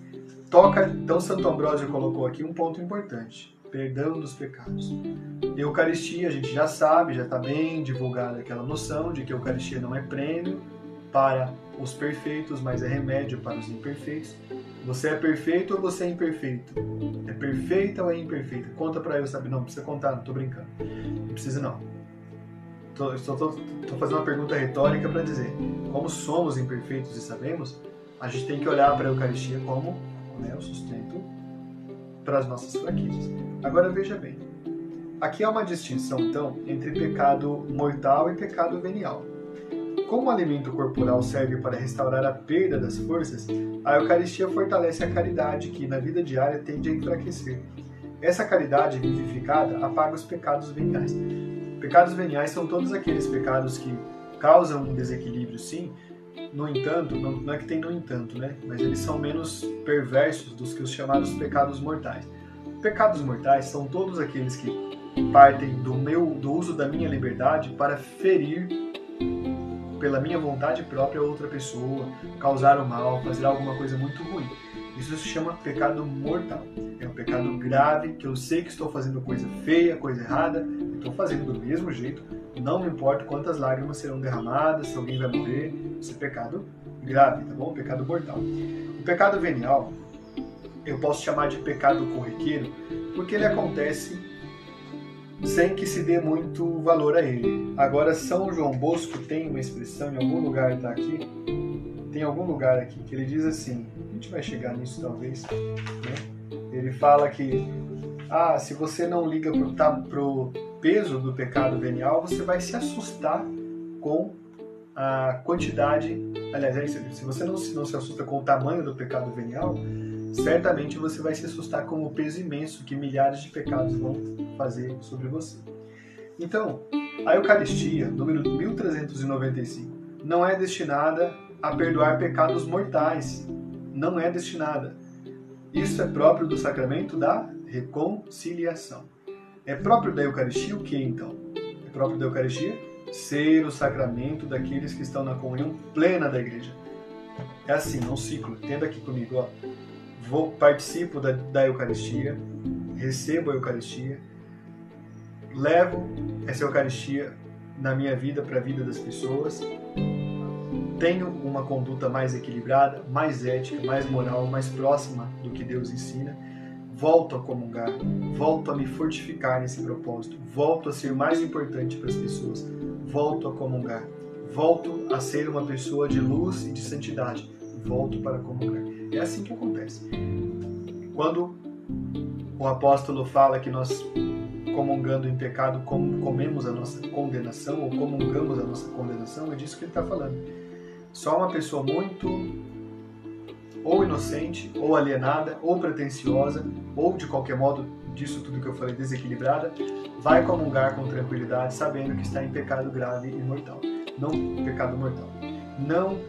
Toca, então Santo Ambrósio colocou aqui um ponto importante: perdão dos pecados. Eucaristia, a gente já sabe, já está bem divulgada aquela noção de que a Eucaristia não é prêmio para os perfeitos, mas é remédio para os imperfeitos. Você é perfeito ou você é imperfeito? É perfeita ou é imperfeita? Conta para eu, sabe? Não, precisa contar, não tô brincando. Não precisa não. Estou fazendo uma pergunta retórica para dizer, como somos imperfeitos e sabemos, a gente tem que olhar para a Eucaristia como né, o sustento para as nossas fraquezas. Agora veja bem, aqui há uma distinção então entre pecado mortal e pecado venial. Como o alimento corporal serve para restaurar a perda das forças, a Eucaristia fortalece a caridade que, na vida diária, tende a enfraquecer. Essa caridade vivificada apaga os pecados veniais. Pecados veniais são todos aqueles pecados que causam um desequilíbrio, sim. No entanto, não, não é que tem no entanto, né? Mas eles são menos perversos dos que os chamados pecados mortais. Pecados mortais são todos aqueles que partem do meu do uso da minha liberdade para ferir pela minha vontade própria outra pessoa, causar o mal, fazer alguma coisa muito ruim. Isso se chama pecado mortal. É um pecado grave que eu sei que estou fazendo coisa feia, coisa errada, estou fazendo do mesmo jeito, não me importa quantas lágrimas serão derramadas, se alguém vai morrer, isso é pecado grave, tá bom? Pecado mortal. O pecado venial, eu posso chamar de pecado corriqueiro, porque ele acontece sem que se dê muito valor a ele. Agora, São João Bosco tem uma expressão, em algum lugar está aqui, tem algum lugar aqui, que ele diz assim, gente vai chegar nisso talvez, né? ele fala que, ah, se você não liga pro, tá, peso do pecado venial, você vai se assustar com a quantidade, aliás, é se você não não se assusta com o tamanho do pecado venial, certamente você vai se assustar com o peso imenso que milhares de pecados vão fazer sobre você. Então, a Eucaristia, número 1395, não é destinada a perdoar pecados mortais. Não é destinada. Isso é próprio do sacramento da reconciliação. É próprio da Eucaristia o que então? É próprio da Eucaristia ser o sacramento daqueles que estão na comunhão plena da igreja. É assim, é um ciclo. Entenda aqui comigo, ó. Vou, participo da, da Eucaristia, recebo a Eucaristia, levo essa Eucaristia na minha vida para a vida das pessoas, tenho uma conduta mais equilibrada, mais ética, mais moral, mais próxima do que Deus ensina, volto a comungar, volto a me fortificar nesse propósito, volto a ser mais importante para as pessoas, volto a comungar, volto a ser uma pessoa de luz e de santidade, volto para comungar. É assim que acontece. Quando o apóstolo fala que nós comungando em pecado comemos a nossa condenação ou comungamos a nossa condenação, é disso que ele está falando. Só uma pessoa muito ou inocente, ou alienada, ou pretensiosa, ou de qualquer modo disso tudo que eu falei desequilibrada, vai comungar com tranquilidade, sabendo que está em pecado grave e mortal. Não pecado mortal. Não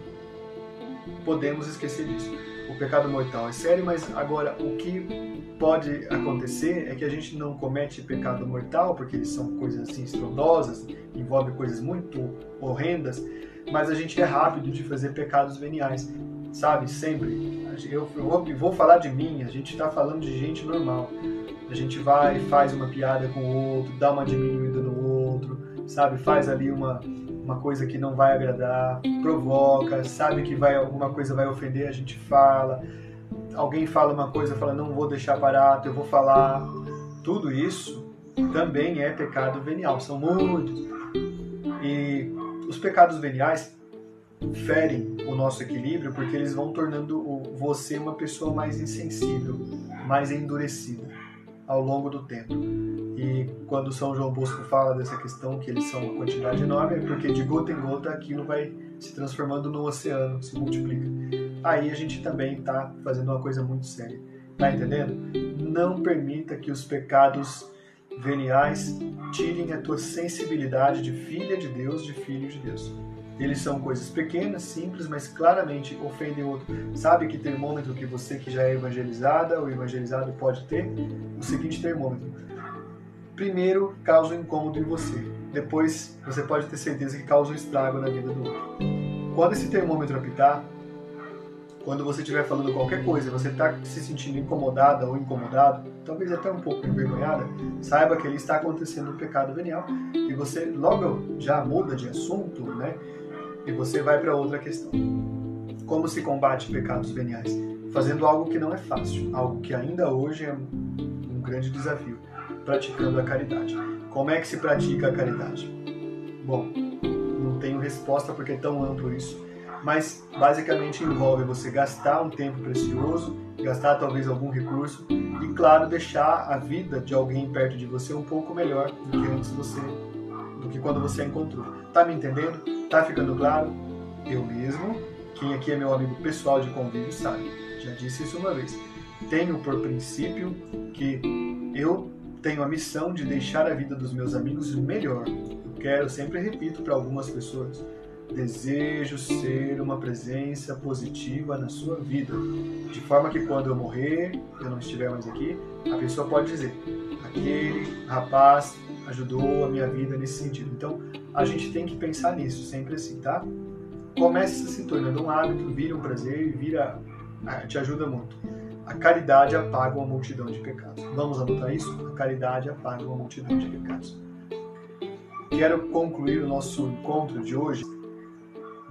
podemos esquecer disso. O pecado mortal é sério, mas agora o que pode acontecer é que a gente não comete pecado mortal, porque eles são coisas assim estrondosas, envolvem coisas muito horrendas, mas a gente é rápido de fazer pecados veniais, sabe? Sempre. Eu, vou falar de mim, a gente está falando de gente normal. A gente vai, faz uma piada com o outro, dá uma diminuída no outro, sabe? Faz ali uma, uma coisa que não vai agradar, provoca, sabe que vai alguma coisa vai ofender, a gente fala. Alguém fala uma coisa, fala não vou deixar barato, eu vou falar. Tudo isso também é pecado venial, são muitos. E os pecados veniais ferem o nosso equilíbrio porque eles vão tornando você uma pessoa mais insensível, mais endurecida ao longo do tempo. E quando São João Bosco fala dessa questão, que eles são uma quantidade enorme, é porque de gota em gota aquilo vai se transformando no oceano, se multiplica. Aí a gente também está fazendo uma coisa muito séria. Tá entendendo? Não permita que os pecados veniais tirem a tua sensibilidade de filha de Deus, de filho de Deus. Eles são coisas pequenas, simples, mas claramente ofendem o outro. Sabe que termômetro que você que já é evangelizada ou evangelizado pode ter? O seguinte termômetro. Primeiro, causa um incômodo em você. Depois, você pode ter certeza que causa um estrago na vida do outro. Quando esse termômetro apitar, quando você estiver falando qualquer coisa, você está se sentindo incomodada ou incomodado, talvez até um pouco envergonhada, saiba que ali está acontecendo um pecado venial e você logo já muda de assunto, né? E você vai para outra questão. Como se combate pecados veniais? Fazendo algo que não é fácil, algo que ainda hoje é um grande desafio, praticando a caridade. Como é que se pratica a caridade? Bom, não tenho resposta porque é tão amplo isso mas basicamente envolve você gastar um tempo precioso, gastar talvez algum recurso e, claro, deixar a vida de alguém perto de você um pouco melhor do que antes você, do que quando você encontrou. Tá me entendendo? Tá ficando claro? Eu mesmo, quem aqui é meu amigo pessoal de convívio sabe, já disse isso uma vez. Tenho por princípio que eu tenho a missão de deixar a vida dos meus amigos melhor. Eu quero, sempre repito para algumas pessoas, Desejo ser uma presença positiva na sua vida, de forma que quando eu morrer, eu não estiver mais aqui, a pessoa pode dizer: aquele rapaz ajudou a minha vida nesse sentido. Então, a gente tem que pensar nisso, sempre assim, tá? Começa se tornando um hábito, vira um prazer e vira, ah, te ajuda muito. A caridade apaga uma multidão de pecados. Vamos anotar isso? A caridade apaga uma multidão de pecados. Quero concluir o nosso encontro de hoje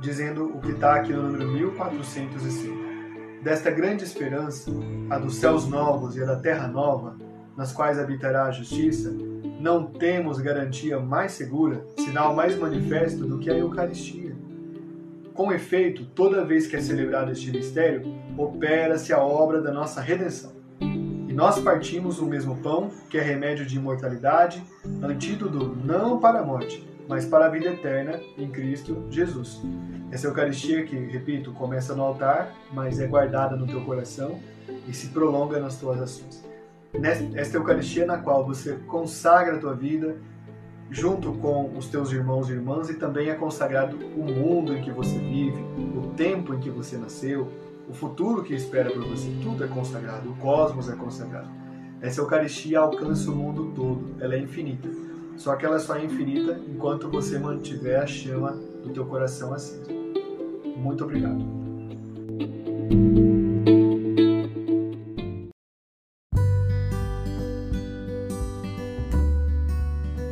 dizendo o que está aqui no número 1405. Desta grande esperança, a dos céus novos e a da terra nova, nas quais habitará a justiça, não temos garantia mais segura, sinal mais manifesto do que a Eucaristia. Com efeito, toda vez que é celebrado este mistério, opera-se a obra da nossa redenção. E nós partimos o mesmo pão, que é remédio de imortalidade, antídoto não para a morte, mas para a vida eterna em Cristo Jesus. Essa Eucaristia que, repito, começa no altar, mas é guardada no teu coração e se prolonga nas tuas ações. Esta Eucaristia na qual você consagra a tua vida junto com os teus irmãos e irmãs e também é consagrado o mundo em que você vive, o tempo em que você nasceu, o futuro que espera por você, tudo é consagrado, o cosmos é consagrado. Essa Eucaristia alcança o mundo todo, ela é infinita. Só que ela só é infinita enquanto você mantiver a chama do teu coração acesa. Muito obrigado.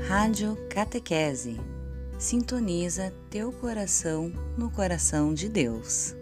Rádio Catequese. Sintoniza teu coração no coração de Deus.